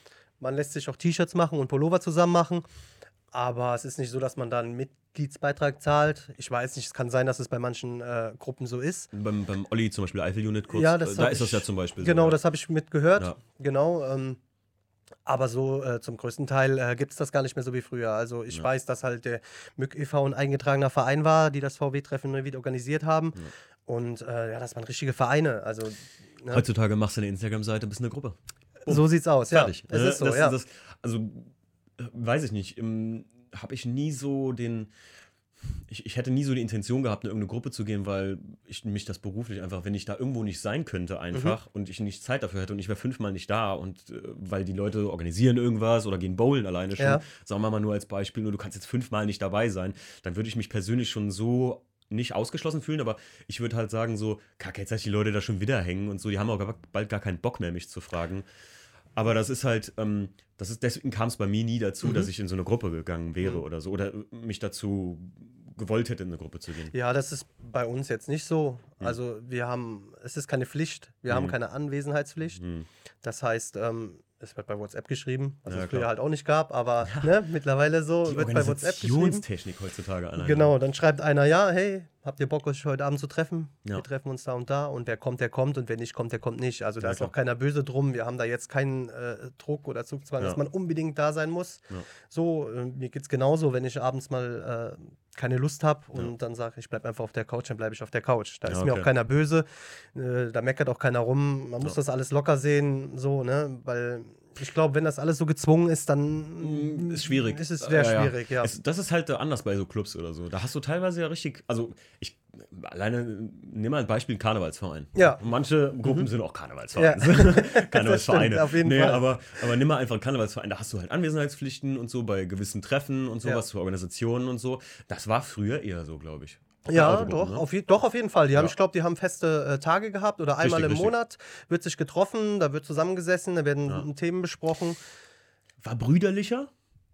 B: Man lässt sich auch T-Shirts machen und Pullover zusammen machen. Aber es ist nicht so, dass man dann einen Mitgliedsbeitrag zahlt. Ich weiß nicht, es kann sein, dass es bei manchen äh, Gruppen so ist.
A: Beim, beim Olli zum Beispiel Eifel Unit kurz,
B: Ja, das
A: da ist das
B: ich-
A: ja zum Beispiel
B: Genau,
A: so.
B: das habe ich mitgehört.
A: Ja.
B: Genau. Ähm, aber so äh, zum größten Teil äh, gibt es das gar nicht mehr so wie früher. Also ich
A: Ja.
B: weiß, dass halt der MÜG e.V. ein eingetragener Verein war, die das VW-Treffen Neuwied organisiert haben. Und äh, ja, das waren richtige Vereine. Also ne?
A: Heutzutage machst du eine Instagram-Seite, bist eine Gruppe.
B: so sieht's aus. Ja,
A: Fertig.
B: es
A: ne?
B: ist so.
A: das,
B: ja.
A: das, also, äh, weiß ich nicht. Habe ich nie so den. Ich, ich hätte nie so die Intention gehabt, in irgendeine Gruppe zu gehen, weil ich mich das beruflich einfach, wenn ich da irgendwo nicht sein könnte, einfach
B: Mhm.
A: und ich nicht Zeit dafür hätte und ich wäre fünfmal nicht da und äh, weil die Leute organisieren irgendwas oder gehen bowlen alleine schon,
B: Ja.
A: sagen wir mal nur als Beispiel, nur du kannst jetzt fünfmal nicht dabei sein, dann würde ich mich persönlich schon so nicht ausgeschlossen fühlen, aber ich würde halt sagen, so, kacke, jetzt lass ich die Leute da schon wieder hängen und so, die haben auch bald gar keinen Bock mehr, mich zu fragen. Aber das ist halt, ähm, das ist, deswegen kam es bei mir nie dazu,
B: Mhm.
A: dass ich in so eine Gruppe gegangen wäre oder so. Oder mich dazu gewollt hätte, in eine Gruppe zu gehen.
B: Ja, das ist bei uns jetzt nicht so.
A: Hm.
B: Also wir haben, es ist keine Pflicht, wir haben
A: Mhm.
B: keine Anwesenheitspflicht.
A: Hm.
B: Das heißt, ähm, es wird bei WhatsApp geschrieben, was
A: Ja,
B: es früher halt auch nicht gab, aber ne, mittlerweile so
A: Die
B: wird bei WhatsApp geschrieben.
A: Organisationstechnik heutzutage alleine.
B: Genau, dann schreibt einer, ja, hey, habt ihr Bock, euch heute Abend zu treffen?
A: Ja.
B: Wir treffen uns da und da und wer kommt, der kommt und wer nicht kommt, der kommt nicht. Also da
A: Ja,
B: ist
A: klar.
B: auch keiner böse drum. Wir haben da jetzt keinen äh, Druck oder Zugzwang,
A: Ja.
B: dass man unbedingt da sein muss. So, äh, mir geht es genauso, wenn ich abends mal äh, keine Lust habe und dann sage ich, bleib einfach auf der Couch, dann bleibe ich auf der Couch. Da ist mir
A: okay.
B: auch keiner böse, äh, da meckert auch keiner rum. Man muss das alles locker sehen, so, ne, weil ich glaube, wenn das alles so gezwungen ist, dann
A: Mm, Ist schwierig.
B: Ist es sehr
A: Ja, ja.
B: schwierig, ja.
A: Es, das ist halt anders bei so Clubs oder so. Da hast du teilweise ja richtig, also ich alleine nimm mal ein Beispiel Karnevalsverein.
B: Ja.
A: Manche Gruppen sind auch Karnevalsvereine.
B: Ja.
A: Karnevalsvereine.
B: Stimmt, auf jeden
A: nee,
B: Fall.
A: Aber, aber nimm mal einfach einen Karnevalsverein, da hast du halt Anwesenheitspflichten und so bei gewissen Treffen und sowas
B: Ja.
A: für Organisationen und so. Das war früher eher so, glaube ich.
B: Ja, doch,
A: ne?
B: auf, doch, auf jeden Fall. Die haben,
A: Ja.
B: ich glaube, die haben feste äh, Tage gehabt oder einmal
A: Richtig,
B: im
A: richtig.
B: Monat wird sich getroffen, da wird zusammengesessen, da werden
A: Ja.
B: Themen besprochen.
A: War brüderlicher,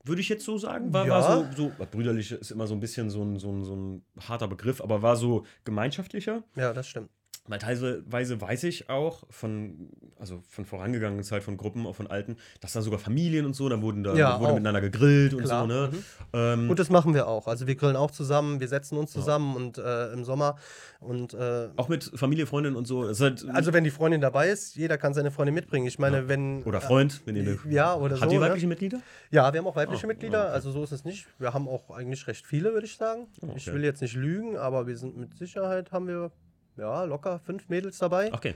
A: würde ich jetzt so sagen. War,
B: Ja.
A: war so, so, brüderlich ist immer so ein bisschen so ein, so, ein, so ein harter Begriff, aber war so gemeinschaftlicher.
B: Ja, das stimmt.
A: Weil teilweise weiß ich auch von, also von vorangegangenen Zeit von Gruppen, auch von Alten, dass da sogar Familien und so, da wurden da
B: Ja,
A: wurde
B: auch.
A: miteinander gegrillt und
B: Klar,
A: so, ne?
B: mhm.
A: Ähm,
B: Gut, das machen wir auch. Also wir grillen auch zusammen, wir setzen uns zusammen und äh, im Sommer und äh,
A: auch mit Familie, Freundin und so. Halt,
B: also wenn die Freundin dabei ist, jeder kann seine Freundin mitbringen. Ich meine, wenn
A: oder Freund, wenn ihr eine,
B: ja oder
A: Hat
B: so.
A: ihr
B: ne?
A: weibliche Mitglieder?
B: Ja, wir haben auch weibliche
A: Ah,
B: Mitglieder,
A: okay.
B: also so ist es nicht. Wir haben auch eigentlich recht viele, würde ich sagen.
A: Oh,
B: Ich
A: okay.
B: will jetzt nicht lügen, aber wir sind mit Sicherheit haben wir ja locker fünf Mädels dabei.
A: Okay.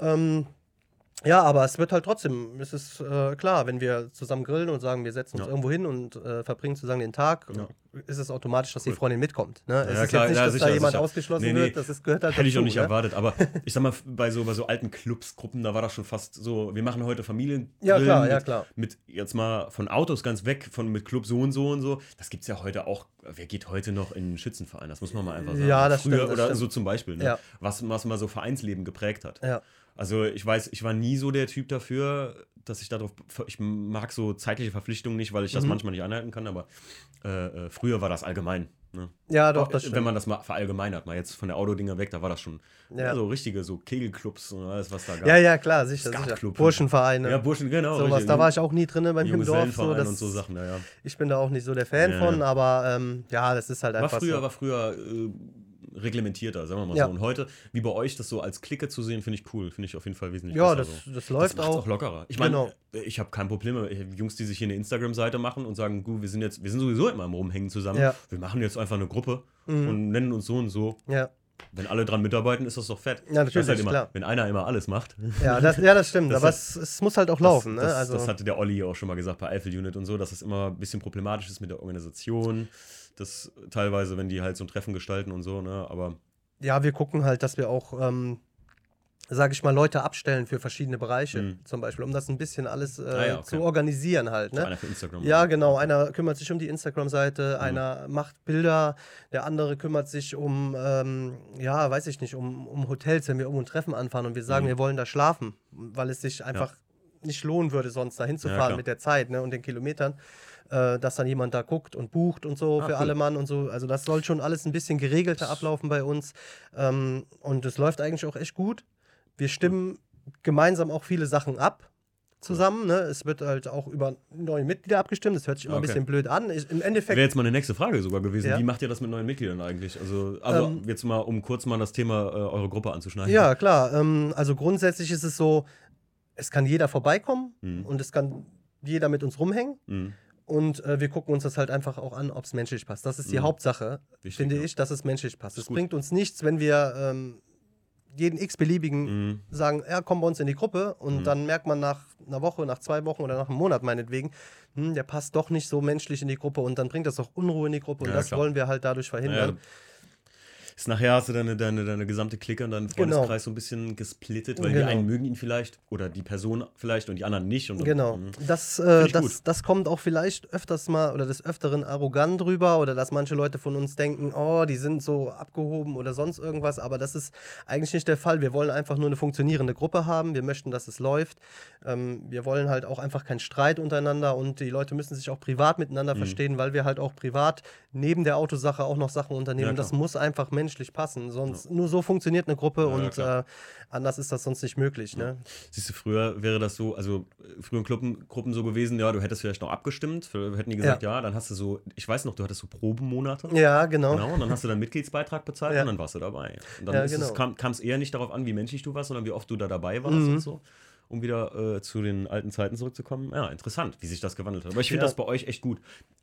B: Ähm, ja, aber es wird halt trotzdem, es ist äh, klar, wenn wir zusammen grillen und sagen, wir setzen uns
A: Ja.
B: irgendwo hin und äh, verbringen zusammen den Tag,
A: Ja.
B: ist es automatisch, dass die
A: Cool.
B: Freundin mitkommt. Ne? es
A: Ja,
B: ist
A: klar,
B: nicht, dass
A: sicher,
B: da jemand
A: sicher.
B: ausgeschlossen
A: Nee, nee.
B: wird, das ist, gehört halt
A: Hätte ich auch
B: dazu,
A: nicht
B: ne?
A: erwartet, aber ich sag mal, bei so, bei so alten Clubs, Gruppen, da war das schon fast so, wir machen heute Familien.
B: Ja, klar,
A: mit,
B: ja, klar.
A: Mit jetzt mal von Autos ganz weg, von mit Club so und so und so. Das gibt es ja heute auch. Wer geht heute noch in einen Schützenverein? Das muss man mal einfach sagen.
B: Ja, das
A: Früher,
B: stimmt, das
A: Oder
B: stimmt.
A: so zum Beispiel, ne? Was, was mal so Vereinsleben geprägt hat.
B: Ja.
A: Also ich weiß, ich war nie so der Typ dafür, dass ich darauf, ich mag so zeitliche Verpflichtungen nicht, weil ich das
B: Mhm.
A: manchmal nicht einhalten kann, aber äh, äh, früher war das allgemein. Ne?
B: ja, doch, das
A: Wenn
B: stimmt.
A: man das mal verallgemeinert, mal jetzt von der Autodinger weg, da war das schon
B: Ja.
A: so richtige so Kegelclubs und alles, was da gab.
B: Ja, ja, klar, sicher, sicher. Burschenvereine.
A: Ja, Burschen, genau.
B: Sowas, da war ich auch nie drin beim Dorf. So, das,
A: und so Sachen, ja, ja.
B: Ich bin da auch nicht so der Fan
A: Ja,
B: von, aber ähm, ja, das ist halt
A: War
B: einfach
A: früher,
B: so.
A: war früher äh, reglementierter, sagen wir mal
B: Ja.
A: so. Und heute, wie bei euch, das so als Clique zu sehen, finde ich cool. Finde ich auf jeden Fall wesentlich
B: ja,
A: besser.
B: das,
A: so.
B: das
A: Das
B: läuft
A: macht's
B: auch.
A: auch lockerer. Ich meine,
B: Genau.
A: ich habe kein Problem. Ich hab Jungs, die sich hier eine Instagram-Seite machen und sagen, gut, wir sind jetzt, wir sind sowieso immer am Rumhängen zusammen.
B: Ja.
A: Wir machen jetzt einfach eine Gruppe
B: Mhm.
A: und nennen uns so und so.
B: Ja.
A: Wenn alle dran mitarbeiten, ist das doch fett.
B: Ja,
A: das
B: natürlich,
A: halt immer,
B: klar.
A: Wenn einer immer alles macht.
B: Ja, das, ja, das stimmt.
A: Das
B: aber es, es muss halt auch laufen.
A: Das,
B: ne?
A: das,
B: also,
A: das hatte der Olli auch schon mal gesagt bei Eiffel Unit und so, dass es immer ein bisschen problematisch ist mit der Organisation. Das teilweise, wenn die halt so ein Treffen gestalten und so, ne? Aber
B: ja, wir gucken halt, dass wir auch, ähm, sage ich mal, Leute abstellen für verschiedene Bereiche,
A: Mhm.
B: zum Beispiel, um das ein bisschen alles äh,
A: Ah ja, okay.
B: zu organisieren halt.
A: so
B: Ne?
A: einer für Instagram.
B: Ja, genau. Einer kümmert sich um die Instagram-Seite,
A: Mhm.
B: einer macht Bilder, der andere kümmert sich um, ähm, ja, weiß ich nicht, um, um Hotels, wenn wir irgendwo ein Treffen anfahren und wir sagen,
A: Mhm.
B: wir wollen da schlafen, weil es sich einfach nicht lohnen würde, sonst da hinzufahren
A: klar.
B: mit der Zeit ne, und den Kilometern, äh, dass dann jemand da guckt und bucht und so
A: Ah,
B: für
A: cool.
B: alle Mann und so. Also das soll schon alles ein bisschen geregelter ablaufen bei uns. Ähm, und es läuft eigentlich auch echt gut. Wir stimmen gemeinsam auch viele Sachen ab zusammen. Ne? Es wird halt auch über neue Mitglieder abgestimmt. Das hört sich immer ein
A: Okay.
B: bisschen blöd an. Ich, Im Endeffekt
A: Wäre jetzt meine nächste Frage sogar gewesen.
B: Ja.
A: Wie macht ihr das mit neuen Mitgliedern eigentlich? Also, also
B: Ähm,
A: jetzt mal, um kurz mal das Thema äh, eure Gruppe anzuschneiden.
B: Ja, klar. Ähm, also grundsätzlich ist es so, es kann jeder vorbeikommen
A: Mhm.
B: und es kann jeder mit uns rumhängen.
A: Mhm.
B: Und äh, wir gucken uns das halt einfach auch an, ob es menschlich passt. Das ist die
A: Mhm.
B: Hauptsache,
A: Wichtig,
B: finde
A: ja.
B: ich, dass es menschlich passt. Es bringt uns nichts, wenn wir ähm, jeden x-beliebigen
A: Mhm.
B: sagen, ja, komm bei uns in die Gruppe und
A: Mhm.
B: dann merkt man nach einer Woche, nach zwei Wochen oder nach einem Monat meinetwegen, hm, der passt doch nicht so menschlich in die Gruppe und dann bringt das auch Unruhe in die Gruppe und
A: Ja,
B: das
A: klar.
B: wollen wir halt dadurch verhindern.
A: Ja, ist nachher hast du deine, deine, deine gesamte Clique und deinen
B: Genau.
A: Freundeskreis so ein bisschen gesplittet, weil die
B: Genau.
A: einen mögen ihn vielleicht oder die Person vielleicht und die anderen nicht. Und,
B: Genau.
A: Mhm.
B: Das, äh, das,
A: gut.
B: das kommt auch vielleicht öfters mal oder des Öfteren arrogant drüber oder dass manche Leute von uns denken, oh, die sind so abgehoben oder sonst irgendwas. Aber das ist eigentlich nicht der Fall. Wir wollen einfach nur eine funktionierende Gruppe haben. Wir möchten, dass es läuft. Ähm, wir wollen halt auch einfach keinen Streit untereinander und die Leute müssen sich auch privat miteinander
A: Mhm.
B: verstehen, weil wir halt auch privat neben der Autosache auch noch Sachen unternehmen.
A: Ja,
B: das muss einfach menschlich passen. Sonst nur so funktioniert eine Gruppe
A: Ja,
B: und äh, anders ist das sonst nicht möglich. Ne?
A: Siehst du, früher wäre das so, also äh, früher in Gruppen, Gruppen so gewesen, ja, du hättest vielleicht noch abgestimmt, hätten die gesagt, ja. dann hast du so, ich weiß noch, du hattest so Probenmonate.
B: Ja, genau.
A: Genau, und dann hast du deinen Mitgliedsbeitrag bezahlt
B: Ja.
A: und dann warst du dabei. Und dann
B: Ja,
A: es,
B: genau.
A: kam, kam es eher nicht darauf an, wie menschlich du warst, sondern wie oft du da dabei warst
B: Mhm.
A: und so, um wieder äh, zu den alten Zeiten zurückzukommen. Ja, interessant, wie sich das gewandelt hat. Aber ich finde
B: Ja.
A: das bei euch echt gut.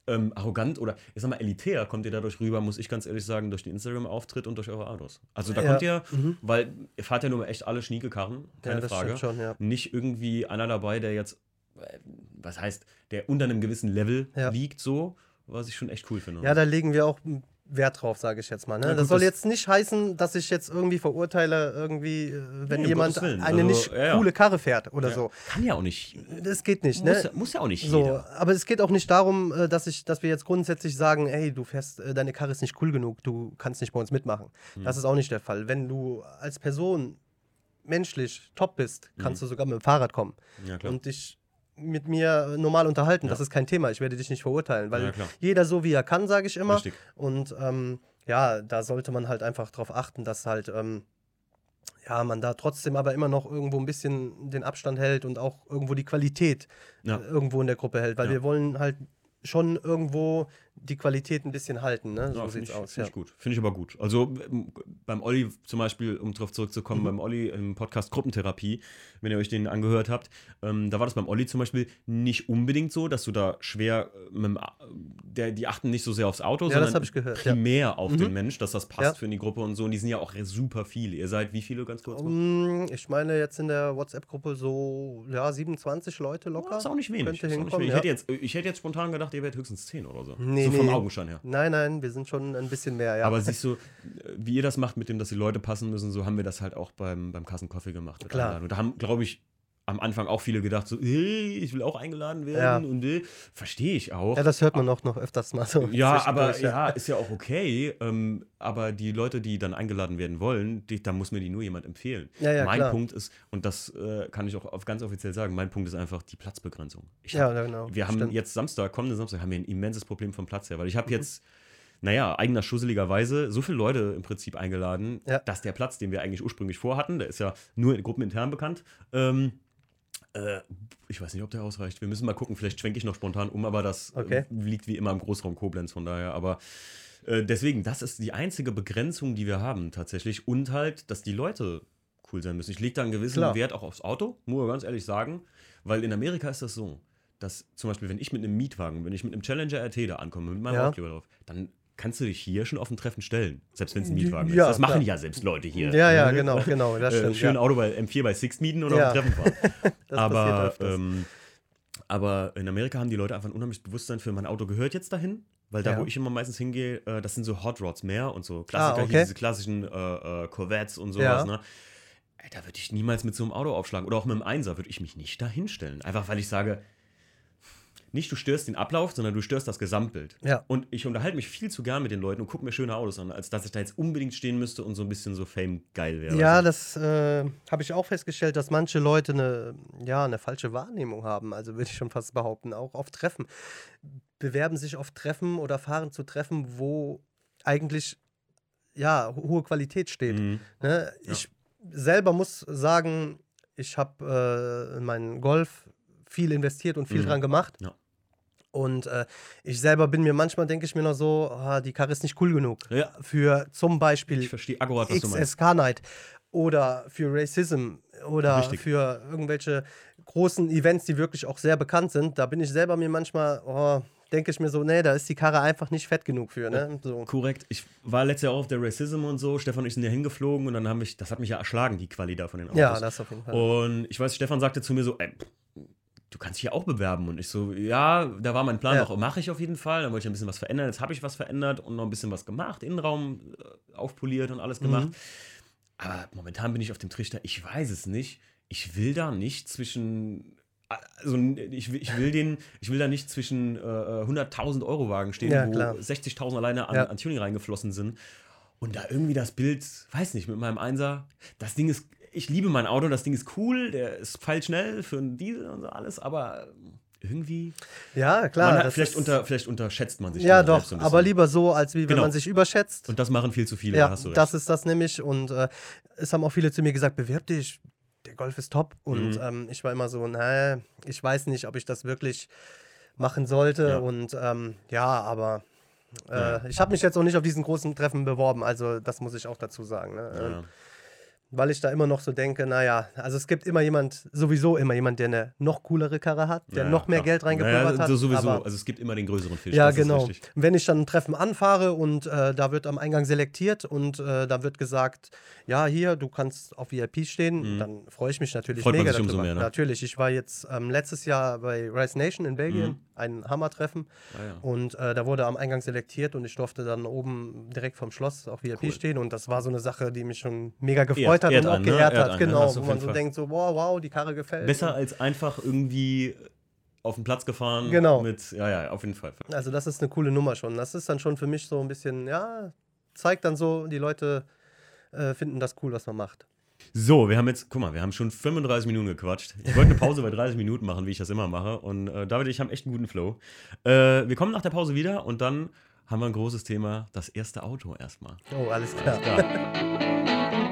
A: Ähm, arrogant oder, ich sag mal, elitär kommt ihr dadurch rüber, muss ich ganz ehrlich sagen, durch den Instagram-Auftritt und durch eure Autos. Also da
B: Ja.
A: kommt ihr,
B: Mhm.
A: weil ihr fahrt ja nur echt alle Schniekelkarren, keine
B: ja, das
A: Frage
B: schon, ja.
A: nicht irgendwie einer dabei, der jetzt, äh, was heißt, der unter einem gewissen Level liegt, so, was ich schon echt cool finde.
B: Ja, da legen wir auch Wert drauf, sage ich jetzt mal. Ne?
A: Ja,
B: das
A: gut,
B: soll
A: das-
B: jetzt nicht heißen, dass ich jetzt irgendwie verurteile, irgendwie, äh, wenn
A: Nee,
B: jemand eine
A: Also,
B: nicht
A: ja,
B: coole Karre fährt oder
A: Ja.
B: so.
A: Kann ja auch nicht.
B: Das geht nicht,
A: Muss,
B: ne?
A: muss ja auch nicht
B: So,
A: jeder.
B: aber es geht auch nicht darum, äh, dass ich, dass wir jetzt grundsätzlich sagen, hey, du fährst, äh, deine Karre ist nicht cool genug, du kannst nicht bei uns mitmachen.
A: Hm.
B: Das ist auch nicht der Fall. Wenn du als Person menschlich top bist, kannst
A: Mhm.
B: du sogar mit dem Fahrrad kommen
A: Ja, klar.
B: und dich mit mir normal unterhalten.
A: Ja.
B: Das ist kein Thema. Ich werde dich nicht verurteilen, weil
A: Ja,
B: jeder so wie er kann, sage ich immer.
A: Richtig.
B: Und ähm, ja, da sollte man halt einfach darauf achten, dass halt ähm, ja, man da trotzdem aber immer noch irgendwo ein bisschen den Abstand hält und auch irgendwo die Qualität
A: Ja.
B: äh, irgendwo in der Gruppe hält, weil wir wollen halt schon irgendwo die Qualität ein bisschen halten. Ne? So
A: Ja, finde
B: sieht's
A: ich,
B: aus.
A: find
B: Ja.
A: ich gut. Finde ich aber gut. Also ähm, beim Olli zum Beispiel, um darauf zurückzukommen,
B: Mhm.
A: beim Olli im Podcast Gruppentherapie, wenn ihr euch den angehört habt, ähm, da war das beim Olli zum Beispiel nicht unbedingt so, dass du da schwer, äh, dem, der, die achten nicht so sehr aufs Auto,
B: Ja,
A: sondern
B: gehört,
A: primär auf
B: Mhm.
A: den Mensch, dass das passt für die Gruppe und so. Und die sind ja auch super viele. Ihr seid wie viele ganz kurz?
B: Um, ich meine jetzt in der WhatsApp-Gruppe so ja 27 Leute locker.
A: Das ist auch nicht wenig.
B: Könnte hinkommen,
A: wenig. Ich, hätte jetzt, ich hätte jetzt spontan gedacht, ihr wärt höchstens 10 oder so.
B: Nee,
A: so vom
B: nee.
A: Augenschein her.
B: Nein, nein, wir sind schon ein bisschen mehr, ja.
A: Aber siehst du, wie ihr das macht mit dem, dass die Leute passen müssen, so haben wir das halt auch beim, beim Kassenkoffee gemacht.
B: Klar.
A: Einladung. Und da haben, glaube ich, am Anfang auch viele gedacht, so, hey, ich will auch eingeladen werden
B: Ja.
A: und äh, verstehe ich auch.
B: ja, das hört man auch noch öfters mal so.
A: Ja, aber ja, ist ja auch okay. Ähm, aber die Leute, die dann eingeladen werden wollen, die, da muss mir die nur jemand empfehlen.
B: Ja, ja,
A: mein
B: klar.
A: Punkt ist, und das äh, kann ich auch auf, ganz offiziell sagen, mein Punkt ist einfach die Platzbegrenzung. Hab,
B: ja, genau.
A: wir haben
B: stimmt. Mhm.
A: jetzt Samstag, kommenden Samstag, haben wir ein immenses Problem vom Platz her, weil ich habe jetzt, naja, eigener schusseligerweise so viele Leute im Prinzip eingeladen,
B: Ja.
A: dass der Platz, den wir eigentlich ursprünglich vorhatten, der ist ja nur in gruppenintern bekannt, ähm, äh, ich weiß nicht, ob der ausreicht. Wir müssen mal gucken, vielleicht schwenke ich noch spontan um, aber das äh,
B: Okay.
A: liegt wie immer im Großraum Koblenz, von daher, aber äh, deswegen, das ist die einzige Begrenzung, die wir haben tatsächlich und halt, dass die Leute cool sein müssen. Ich lege da einen gewissen
B: Klar.
A: Wert auch aufs Auto, muss ich ganz ehrlich sagen, weil in Amerika ist das so, dass zum Beispiel, wenn ich mit einem Mietwagen, wenn ich mit einem Challenger RT da ankomme, mit meinem
B: Ja.
A: Aufkleber drauf, dann kannst du dich hier schon auf ein Treffen stellen, selbst wenn es ein
B: Ja,
A: Mietwagen ist.
B: ja,
A: Das machen
B: klar.
A: ja selbst Leute hier.
B: Ja, ja,
A: Ne?
B: genau, genau, das
A: Äh,
B: stimmt.
A: schön
B: ja.
A: Auto bei M4 bei Six mieten oder
B: Ja.
A: auf ein Treffen fahren.
B: Das
A: aber, ähm, aber in Amerika haben die Leute einfach ein unheimliches Bewusstsein für mein Auto gehört jetzt dahin. Weil da,
B: Ja.
A: wo ich immer meistens hingehe, äh, das sind so Hot Rods mehr und so Klassiker,
B: Ah,
A: hier
B: okay.
A: diese klassischen äh, äh, Corvettes und sowas,
B: Ja.
A: ne? Ey, da würde ich niemals mit so einem Auto aufschlagen. Oder auch mit einem Einser würde ich mich nicht da hinstellen. Einfach weil ich sage, nicht du störst den Ablauf, sondern du störst das Gesamtbild.
B: Ja.
A: Und ich unterhalte mich viel zu gern mit den Leuten und gucke mir schöne Autos an, als dass ich da jetzt unbedingt stehen müsste und so ein bisschen so Fame geil wäre.
B: Ja,
A: weißt
B: das äh, habe ich auch festgestellt, dass manche Leute eine, ja, eine falsche Wahrnehmung haben. Also würde ich schon fast behaupten, auch auf Treffen. Bewerben sich auf Treffen oder fahren zu Treffen, wo eigentlich ja, ho- hohe Qualität steht.
A: Mhm.
B: Ne?
A: Ja.
B: Ich selber muss sagen, ich habe äh, in meinen Golf viel investiert und viel
A: Mhm.
B: dran gemacht.
A: Ja.
B: Und äh, ich selber bin mir manchmal, denke ich mir noch so, ah, die Karre ist nicht cool genug.
A: Ja.
B: Für zum Beispiel
A: Ich verstehe akkurat, was du meinst.
B: XSK Night oder für Racism oder
A: Richtig.
B: für irgendwelche großen Events, die wirklich auch sehr bekannt sind. Da bin ich selber mir manchmal, oh, denke ich mir so, nee, da ist die Karre einfach nicht fett genug für. Ne? So.
A: Korrekt. Ich war letztes Jahr auch auf der Racism und so. Stefan und ich sind ja hingeflogen und dann haben mich, das hat mich ja erschlagen, die Quali da von den Autos.
B: Ja, das auf jeden Fall.
A: Und ich weiß, Stefan sagte zu mir so, ey, du kannst dich hier auch bewerben. Und ich so, ja, da war mein Plan
B: Ja.
A: noch, mache ich auf jeden Fall. Dann wollte ich ein bisschen was verändern. Jetzt habe ich was verändert und noch ein bisschen was gemacht, Innenraum äh, aufpoliert und alles gemacht.
B: Mhm.
A: Aber momentan bin ich auf dem Trichter, ich weiß es nicht. Ich will da nicht zwischen. Also ich will, ich will den, ich will da nicht zwischen äh, 100.000 Euro Wagen stehen,
B: Ja,
A: wo
B: klar.
A: 60.000 alleine an,
B: Ja.
A: an Tuning reingeflossen sind. Und da irgendwie das Bild, weiß nicht, mit meinem Einser, das Ding ist, ich liebe mein Auto, das Ding ist cool, der ist feilschnell für einen Diesel und so alles, aber irgendwie,
B: Ja, klar.
A: hat, vielleicht, unter, vielleicht unterschätzt man sich
B: ja, doch,
A: so
B: aber lieber so, als wie wenn
A: Genau.
B: man sich überschätzt.
A: Und das machen viel zu viele,
B: ja,
A: hast du recht.
B: das ist das nämlich. Und äh, es haben auch viele zu mir gesagt, bewirb dich, der Golf ist top. Und
A: Mhm.
B: ähm, ich war immer so, naja, ich weiß nicht, ob ich das wirklich machen sollte.
A: Ja.
B: Und ähm, ja, aber äh,
A: Ja.
B: ich habe mich jetzt auch nicht auf diesen großen Treffen beworben. Also das muss ich auch dazu sagen. Ne? Ähm,
A: ja.
B: Weil ich da immer noch so denke, naja, also es gibt immer jemand, sowieso immer jemand, der eine noch coolere Karre hat, der
A: Ja,
B: noch mehr
A: klar.
B: Geld reingepulvert
A: naja,
B: hat.
A: so Sowieso,
B: aber-
A: also es gibt immer den größeren Fisch.
B: ja, genau. Wenn ich dann ein Treffen anfahre und äh, da wird am Eingang selektiert und äh, da wird gesagt, ja, hier, du kannst auf VIP stehen,
A: Mhm.
B: dann freue ich mich natürlich
A: Freut
B: mega
A: sich umso
B: darüber.
A: mehr, ne?
B: Natürlich, ich war jetzt ähm, letztes Jahr bei Rice Nation in Belgien,
A: Mhm.
B: ein Hammertreffen
A: Ah, ja.
B: und äh, da wurde am Eingang selektiert und ich durfte dann oben direkt vom Schloss auf VIP
A: Cool.
B: stehen und das war so eine Sache, die mich schon mega gefreut hat
A: ehrt
B: und auch
A: ne?
B: geehrt
A: Ehrt
B: hat,
A: ne?
B: genau, wo man so
A: Fall.
B: denkt, so, wow, wow, die Karre gefällt.
A: Besser als einfach irgendwie auf den Platz gefahren.
B: Genau.
A: Mit, ja, ja, auf jeden Fall.
B: Also das ist eine coole Nummer schon. Das ist dann schon für mich so ein bisschen, ja, zeigt dann so, die Leute äh, finden das cool, was man macht.
A: So, wir haben jetzt, guck mal, wir haben schon 35 Minuten gequatscht. Ich wollte eine Pause bei 30 Minuten machen, wie ich das immer mache. Und äh, David und ich haben echt einen guten Flow. Äh, wir kommen nach der Pause wieder und dann haben wir ein großes Thema, das erste Auto erstmal.
B: Oh, alles klar.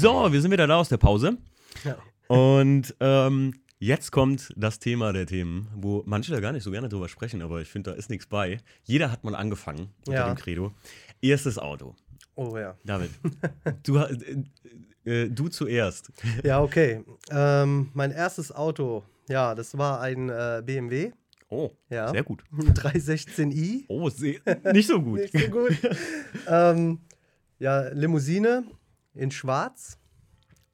A: So, wir sind wieder da aus der Pause.
B: Ja.
A: Und ähm, jetzt kommt das Thema der Themen, wo manche da gar nicht so gerne drüber sprechen, aber ich finde, da ist nichts bei. Jeder hat mal angefangen unter
B: Ja.
A: dem Credo. Erstes Auto.
B: Oh ja.
A: David, du, äh, äh, du zuerst.
B: Ja, okay. Ähm, mein erstes Auto, ja, das war ein äh, BMW.
A: Oh,
B: Ja.
A: sehr gut.
B: 316i.
A: Oh, nicht so gut.
B: Nicht so gut. ähm, ja, Limousine in Schwarz.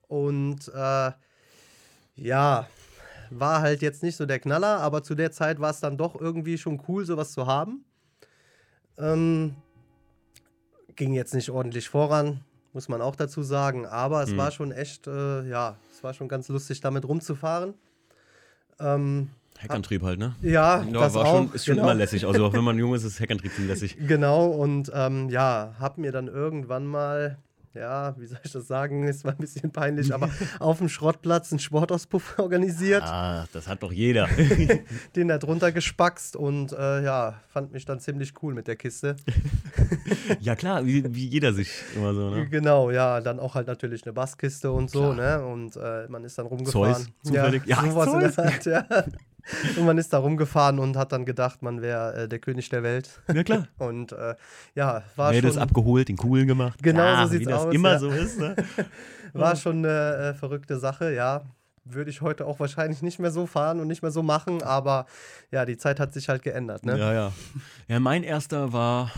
B: Und äh, ja, war halt jetzt nicht so der Knaller, aber zu der Zeit war es dann doch irgendwie schon cool, sowas zu haben. Ähm, ging jetzt nicht ordentlich voran, muss man auch dazu sagen, aber es
A: Mhm.
B: war schon echt, äh, ja, es war schon ganz lustig, damit rumzufahren. Ähm,
A: Heckantrieb halt, ne?
B: ja,
A: Ja,
B: das
A: war
B: auch.
A: schon, ist schon
B: genau.
A: immer lässig. Also auch wenn man jung ist, ist Heckantrieb schon lässig.
B: Genau, und ähm, ja, hab mir dann irgendwann mal, ja, wie soll ich das sagen, es war ein bisschen peinlich, aber auf dem Schrottplatz einen Sportauspuff organisiert,
A: Ah, das hat doch jeder.
B: den da drunter gespackst und äh, ja, fand mich dann ziemlich cool mit der Kiste.
A: ja klar, wie, wie jeder sich immer so, ne?
B: Genau, ja, dann auch halt natürlich eine Basskiste und so,
A: Klar.
B: ne? Und äh, man ist dann rumgefahren.
A: Zeus, zufällig?
B: Ja,
A: Ja,
B: sowas in der
A: Zeus.
B: Art, ja. Und man ist da rumgefahren und hat dann gedacht, man wäre äh, der König der Welt.
A: Ja klar.
B: Und äh, ja, war
A: Wer
B: schon.
A: das abgeholt, den coolen gemacht.
B: Genau so
A: Klar,
B: sieht's
A: wie das
B: aus,
A: immer
B: ja.
A: so ist, ne?
B: War schon eine äh, verrückte Sache, ja. Würde ich heute auch wahrscheinlich nicht mehr so fahren und nicht mehr so machen, aber ja, die Zeit hat sich halt geändert, ne?
A: Ja, ja. Ja, mein erster war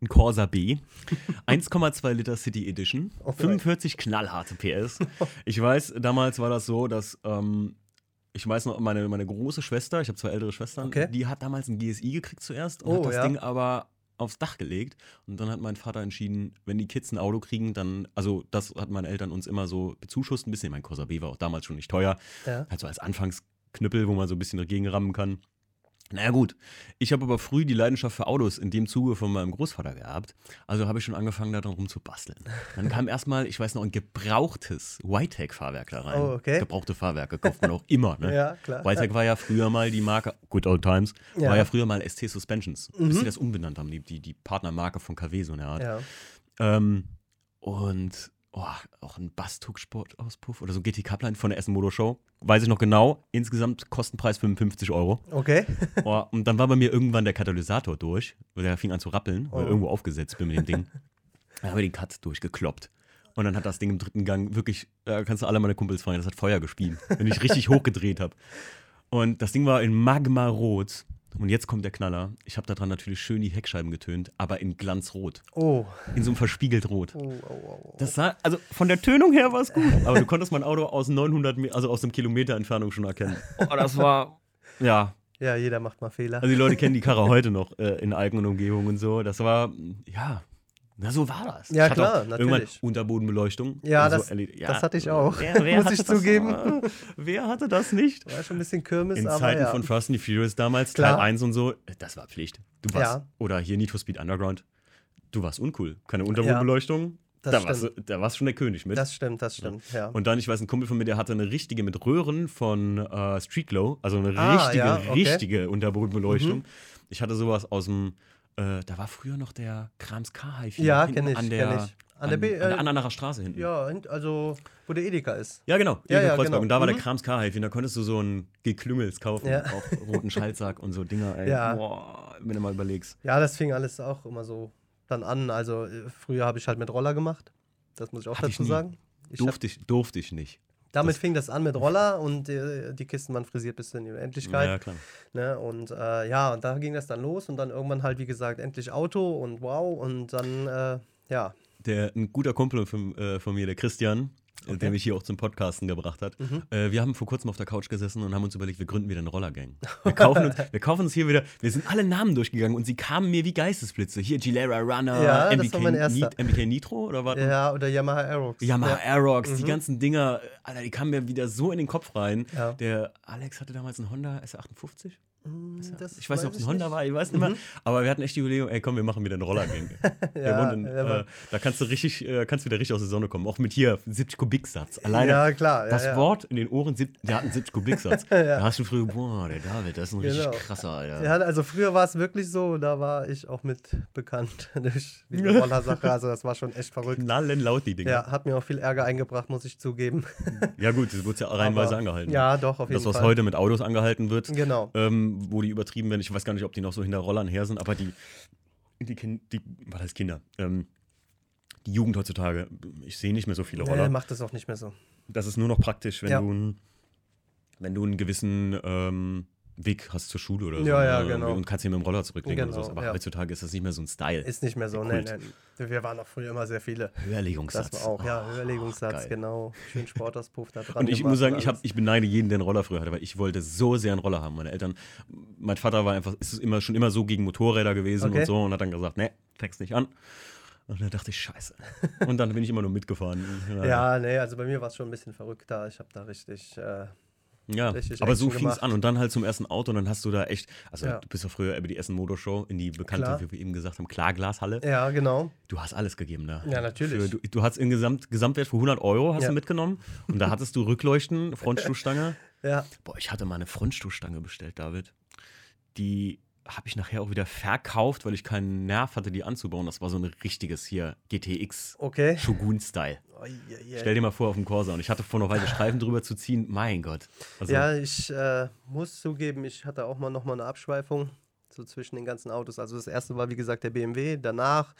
A: ein Corsa B. 1,2 Liter City Edition.
B: Oh,
A: 45 knallharte PS. Ich weiß, damals war das so, dass. Ähm, ich weiß noch, meine, meine große Schwester, ich habe zwei ältere Schwestern,
B: Okay.
A: die hat damals ein GSI gekriegt zuerst und
B: Oh,
A: hat das
B: ja.
A: Ding aber aufs Dach gelegt. Und dann hat mein Vater entschieden, wenn die Kids ein Auto kriegen, dann, also das hat meine Eltern uns immer so bezuschusst ein bisschen. Mein Corsa B war auch damals schon nicht teuer.
B: Ja.
A: Halt so als Anfangsknüppel, wo man so ein bisschen dagegen rammen kann. Naja gut, ich habe aber früh die Leidenschaft für Autos in dem Zuge von meinem Großvater gehabt. Also habe ich schon angefangen, daran rumzubasteln. Dann kam erstmal, ich weiß noch, ein gebrauchtes Whitec-Fahrwerk da rein.
B: Oh, okay.
A: Gebrauchte Fahrwerke kauft man auch immer. Ne?
B: Ja, klar.
A: Whitec war ja früher mal die Marke, Good Old Times,
B: Ja.
A: war ja früher mal ST Suspensions, bis
B: Mhm.
A: sie das umbenannt haben, die, die, die Partnermarke von KW, so eine Art.
B: Ja.
A: Ähm, und oh, auch ein Bastug-Sportauspuff oder so GT Cupline von der Essen Motor Show. Weiß ich noch genau. Insgesamt Kostenpreis 55 Euro.
B: Okay.
A: Oh, und dann war bei mir irgendwann der Katalysator durch, der fing an zu rappeln, weil
B: Oh.
A: irgendwo aufgesetzt bin mit dem Ding. Dann haben wir den Cut durchgekloppt. Und dann hat das Ding im dritten Gang wirklich, da kannst du alle meine Kumpels fragen, das hat Feuer gespielt, wenn ich richtig hochgedreht habe. Und das Ding war in Magma-Rot. Und jetzt kommt der Knaller. Ich habe daran natürlich schön die Heckscheiben getönt, aber in Glanzrot.
B: Oh.
A: In so einem verspiegelt Rot.
B: Oh, oh, oh, oh.
A: Das sah, also von der Tönung her war es gut. Aber du konntest mein Auto aus 900, Me- also aus einem Kilometer Entfernung schon erkennen. Oh, das war, ja.
B: Ja, jeder macht mal Fehler.
A: Also die Leute kennen die Karre heute noch äh, in Alken und Umgebung und so. Das war, ja, na so war das.
B: Ja, klar, natürlich.
A: Unterbodenbeleuchtung.
B: Ja,
A: und so
B: das-
A: LED ja.
B: das hatte ich auch.
A: Wer, wer
B: Muss
A: hatte
B: ich
A: das,
B: zugeben.
A: äh, Wer hatte das nicht?
B: War schon ein bisschen Kirmes,
A: In
B: aber
A: Zeiten
B: ja.
A: von Fast and the Furious damals,
B: Klar.
A: Teil 1 und so, das war Pflicht. Du warst,
B: Ja.
A: oder hier Need for Speed Underground, du warst uncool. Keine Unterbodenbeleuchtung.
B: das
A: da, warst, du- da warst schon der König mit.
B: Das stimmt, das stimmt, ja.
A: Und dann, ich weiß, ein Kumpel von mir, der hatte eine richtige mit Röhren von äh, Street Glow, also eine
B: Ah,
A: richtige,
B: okay.
A: richtige Unterbodenbeleuchtung.
B: Mhm.
A: Ich hatte sowas aus dem, äh, da war früher noch der Krams K-Hive
B: Ja, kenn ich,
A: an der,
B: kenn ich.
A: An,
B: An der B-
A: an der Annanacher Straße hinten.
B: Ja, also, wo der Edeka ist.
A: Ja, genau.
B: Ja,
A: Edeka
B: ja,
A: Kreuzberg.
B: genau.
A: Und da war der
B: Mhm.
A: Krams K-Hive. Da konntest du so ein Geklüngels kaufen.
B: Ja.
A: Auch roten Schaltsack und so Dinger, ey.
B: Ja.
A: Boah, wenn du mal überlegst.
B: Ja, das fing alles auch immer so dann an. Also, äh, früher habe ich halt mit Roller gemacht. Das muss ich auch
A: ich
B: dazu
A: nie.
B: sagen. Ich
A: Durfte ich, durfte ich nicht.
B: Damit
A: das-
B: fing das an mit Roller und äh, die Kisten waren frisiert bis in die Unendlichkeit.
A: Ja, klar.
B: Ne? Und äh, ja, und da ging das dann los und dann irgendwann halt, wie gesagt, endlich Auto und wow. Und dann, äh, ja.
A: Der, ein guter Kumpel von, äh, von mir, der Christian,
B: Okay.
A: der mich hier auch zum Podcasten gebracht hat.
B: Mhm.
A: Äh, wir haben vor kurzem auf der Couch gesessen und haben uns überlegt, wir gründen wieder eine Rollergang. Wir kaufen, uns, wir kaufen uns hier wieder, wir sind alle Namen durchgegangen und sie kamen mir wie Geistesblitze. Hier Gilera Runner,
B: Ja,
A: MBK. Nit- MBK Nitro oder was?
B: Ja, oder Yamaha Aerox.
A: Yamaha
B: Ja.
A: Aerox, die
B: Mhm.
A: ganzen Dinger, Alter, die kamen mir wieder so in den Kopf rein.
B: Ja.
A: Der Alex hatte damals einen Honda SR58.
B: Hm, das
A: Ich weiß nicht, ob es ein Honda
B: nicht.
A: war, ich weiß nicht mehr. Aber wir hatten echt die Überlegung, ey komm, wir machen wieder einen Rollergang.
B: Ja, aber-
A: äh, da kannst du richtig, äh, kannst wieder richtig aus der Sonne kommen. Auch mit hier 70 Kubiksatz. Alleine
B: Ja, klar. Ja,
A: das. Wort in den Ohren, der hat einen 70 Kubiksatz. Da hast du früher, boah, der David, das ist ein richtig
B: Genau.
A: krasser, Alter.
B: Ja, also früher war es wirklich so, da war ich auch mit bekannt durch diese Roller-Sache. Also das war schon echt verrückt.
A: Knallen laut, die Dinger.
B: Ja, hat mir auch viel Ärger eingebracht, muss ich zugeben.
A: Ja, gut, das wurde ja reihenweise
B: Aber-
A: angehalten.
B: Ja, doch, auf jeden
A: Das, was
B: Fall.
A: heute mit Autos angehalten wird,
B: Genau.
A: ähm, wo die übertrieben werden. Ich weiß gar nicht, ob die noch so hinter Rollern her sind, aber die, die, kind, die was heißt Kinder? Ähm, die Jugend heutzutage, ich sehe nicht mehr so viele
B: Nee,
A: Roller.
B: macht das auch nicht mehr so.
A: Das ist nur noch praktisch, wenn
B: Ja.
A: du einen, wenn du einen gewissen ähm, Weg hast zur Schule oder so.
B: Ja, ja,
A: ne?
B: genau.
A: Und kannst ihn mit dem Roller zurücklegen oder
B: Genau,
A: so. Aber
B: ja.
A: heutzutage ist das nicht mehr so ein Style.
B: Ist nicht mehr so. Nee,
A: Kult.
B: nee. Wir waren auch früher immer sehr viele.
A: Höherlegungssatz.
B: Das war auch, ja,
A: Oh,
B: Höherlegungssatz,
A: geil.
B: genau. Schön Sportauspuff da dran.
A: Und ich muss sagen, ich, hab, ich beneide jeden, der einen Roller früher hatte, weil ich wollte so sehr einen Roller haben. Meine Eltern, mein Vater war einfach, ist immer, schon immer so gegen Motorräder gewesen
B: Okay.
A: und so und hat dann gesagt, ne, fängst nicht an. Und dann dachte ich, scheiße. Und dann bin ich immer nur mitgefahren.
B: Ja, nee, also bei mir war es schon ein bisschen verrückter. Ich habe da richtig. Äh,
A: Ja, aber so fing es an und dann halt zum ersten Auto und dann hast du da echt, also
B: Ja.
A: du bist ja früher über die Essen Motorshow in die bekannte,
B: Klar.
A: wie wir eben gesagt haben, Klarglashalle.
B: ja, genau.
A: Du hast alles gegeben da.
B: Ja, natürlich.
A: Für, du, du hast im Gesamt, Gesamtwert für 100 Euro hast
B: Ja.
A: du mitgenommen und da hattest du Rückleuchten, Frontstoßstange.
B: Ja,
A: Boah, ich hatte mal eine Frontstoßstange bestellt, David. Die habe ich nachher auch wieder verkauft, weil ich keinen Nerv hatte, die anzubauen. Das war so ein richtiges hier GTX
B: okay.
A: Shogun-Style. Stell dir mal vor auf dem Corsa und ich hatte vor noch weiter Streifen drüber zu ziehen. Mein Gott. Also,
B: Ja, ich äh, muss zugeben, ich hatte auch mal nochmal eine Abschweifung so zwischen den ganzen Autos. Also das erste war, wie gesagt, der BMW. Danach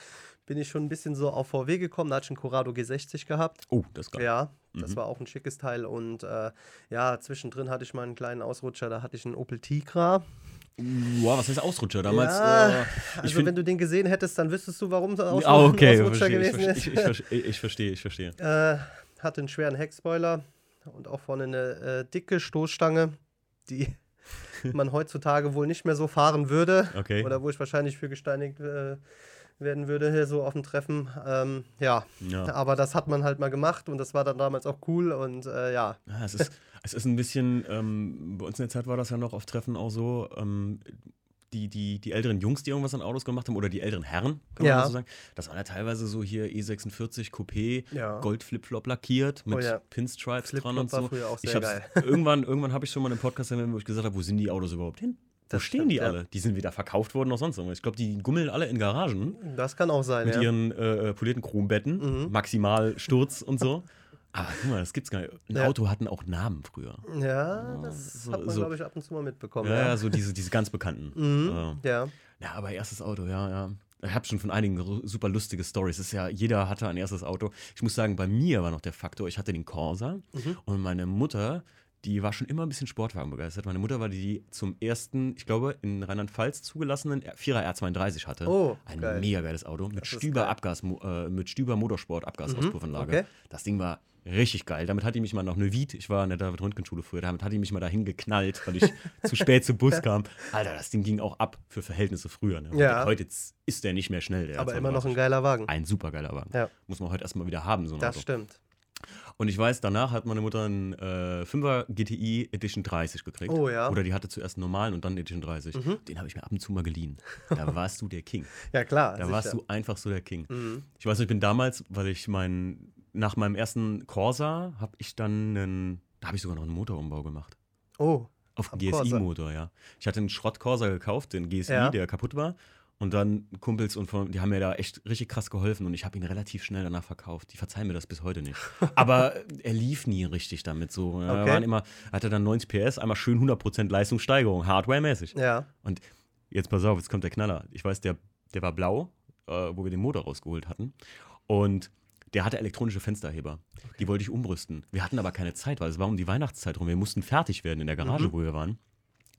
B: bin ich schon ein bisschen so auf VW gekommen. Da hatte ich einen Corrado G60 gehabt.
A: Oh, das geil.
B: Ja, das
A: Mhm.
B: war auch ein schickes Teil. Und äh, ja, zwischendrin hatte ich mal einen kleinen Ausrutscher. Da hatte ich einen Opel Tigra.
A: Wow, was heißt Ausrutscher? Damals.
B: ja,
A: äh,
B: also
A: ich
B: wenn du den gesehen hättest, dann wüsstest du, warum der
A: Ah, okay,
B: Ausrutscher
A: verstehe, ich,
B: gewesen ist.
A: verstehe, ich, ich, verstehe, ich verstehe, ich verstehe.
B: Äh, hatte einen schweren Heckspoiler und auch vorne eine äh, dicke Stoßstange, die man heutzutage wohl nicht mehr so fahren würde.
A: Okay.
B: Oder wo ich wahrscheinlich für gesteinigt äh, werden würde, hier so auf dem Treffen. Ähm, ja.
A: Ja.
B: aber das hat man halt mal gemacht und das war dann damals auch cool und äh, ja.
A: Ja, es, ist, es ist ein bisschen, ähm, bei uns in der Zeit war das ja noch auf Treffen auch so, ähm, die, die, die älteren Jungs, die irgendwas an Autos gemacht haben, oder die älteren Herren, kann man
B: Ja.
A: mal so sagen, das war ja teilweise so hier E46 Coupé,
B: Ja.
A: Gold Flipflop lackiert mit
B: Oh ja.
A: Pinstripes dran und
B: war
A: so.
B: früher auch
A: ich
B: sehr geil.
A: Irgendwann, irgendwann habe ich schon mal einen Podcast wo ich gesagt habe, wo sind die Autos überhaupt hin? Wo
B: Das
A: stehen
B: stimmt,
A: die
B: ja.
A: alle? Die sind wieder verkauft worden oder sonst irgendwas. Ich glaube, die gummeln alle in Garagen
B: Das kann auch sein,
A: mit
B: ja.
A: ihren äh, äh, polierten Chrombetten,
B: Mhm.
A: maximal Sturz und so. Aber guck mal, das gibt's gar nicht. Ein
B: Ja.
A: Auto hatten auch Namen früher.
B: Ja, das
A: so-
B: hat man,
A: so-
B: glaube ich, ab und zu mal mitbekommen.
A: Ja, ja, so diese, diese ganz bekannten.
B: Mhm.
A: Äh,
B: ja.
A: ja, aber erstes Auto, ja, ja. Ich habe schon von einigen super lustige Stories. Ist ja, jeder hatte ein erstes Auto. Ich muss sagen, bei mir war noch der Faktor, ich hatte den Corsa
B: Mhm.
A: und meine Mutter, die war schon immer ein bisschen Sportwagen begeistert. Meine Mutter war die, die zum ersten, ich glaube, in Rheinland-Pfalz zugelassenen Vierer R32 hatte.
B: Oh,
A: ein
B: geil.
A: mega geiles Auto mit
B: Das
A: Stüber. Abgas, äh, mit Stüber Motorsport Abgasauspuffenlage.
B: okay.
A: Das Ding war richtig geil. Damit hat die mich mal nach Neuwied, ich war in der David Röntgen Schule früher, damit hat die mich mal dahin geknallt, weil ich zu spät zum Bus kam. Alter, das Ding ging auch ab für Verhältnisse früher. Ne?
B: Ja.
A: Heute ist der nicht mehr schnell. Der
B: Aber immer noch ein
A: R32.
B: geiler Wagen.
A: ein super geiler Wagen.
B: Ja.
A: Muss man heute erstmal wieder haben, so ein
B: Das
A: Auto.
B: stimmt.
A: Und ich weiß, danach hat meine Mutter einen äh, 5er GTI Edition 30 gekriegt.
B: Oh ja.
A: Oder die hatte zuerst einen normalen und dann Edition 30.
B: Mhm.
A: Den habe ich mir ab und zu mal geliehen. Da warst du der King.
B: Ja, klar.
A: Da
B: sicher.
A: warst du einfach so der King.
B: Mhm.
A: Ich weiß nicht, ich bin damals, weil ich mein, nach meinem ersten Corsa habe ich dann einen, da habe ich sogar noch einen Motorumbau gemacht.
B: Oh,
A: Auf. GSI-Motor, ja. Ich hatte einen Schrott-Corsa gekauft, den GSI,
B: Ja.
A: der kaputt war. Und dann Kumpels und von, die haben mir da echt richtig krass geholfen und ich habe ihn relativ schnell danach verkauft. Die verzeihen mir das bis heute nicht. Aber er lief nie richtig damit so. Er
B: Okay.
A: waren immer, hatte dann 90 PS, einmal schön 100% Leistungssteigerung, Hardware-mäßig.
B: ja.
A: Und jetzt pass auf, jetzt kommt der Knaller. Ich weiß, der, der war blau, äh, wo wir den Motor rausgeholt hatten. Und der hatte elektronische Fensterheber. Die wollte ich umrüsten. Wir hatten aber keine Zeit, weil es war um die Weihnachtszeit rum. Wir mussten fertig werden in der Garage,
B: Mhm.
A: wo wir waren.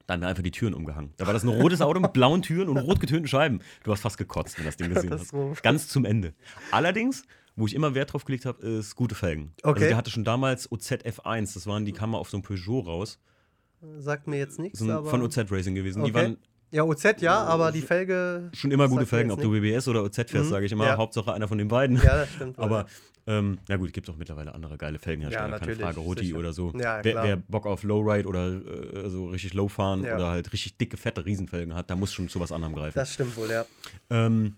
A: Da haben wir einfach die Türen umgehangen. Da war das ein rotes Auto mit blauen Türen und rot getönten Scheiben. Du hast fast gekotzt, wenn du das Ding gesehen hast. Ganz zum Ende. Allerdings, wo ich immer Wert drauf gelegt habe, ist gute Felgen. Also
B: Okay.
A: der hatte schon damals OZF1, das waren, die kamen auf so einem Peugeot raus.
B: Sagt mir jetzt nichts,
A: So ein,
B: aber.
A: von OZ Racing gewesen. Die
B: Okay.
A: waren
B: Ja, OZ ja, aber die Felge.
A: Schon immer gute Felgen, ob du BBS oder OZ fährst,
B: Mhm,
A: sage ich immer.
B: ja.
A: Hauptsache einer von den beiden.
B: Ja, das stimmt.
A: Aber, ähm, na gut, gibt auch mittlerweile andere geile Felgenhersteller,
B: Ja,
A: keine Frage.
B: Sicher.
A: oder so.
B: Ja,
A: wer, wer Bock auf Lowride oder äh, so richtig Low fahren
B: Ja.
A: oder halt richtig dicke, fette Riesenfelgen hat, da muss schon zu was anderem greifen.
B: das stimmt wohl, ja.
A: Ähm,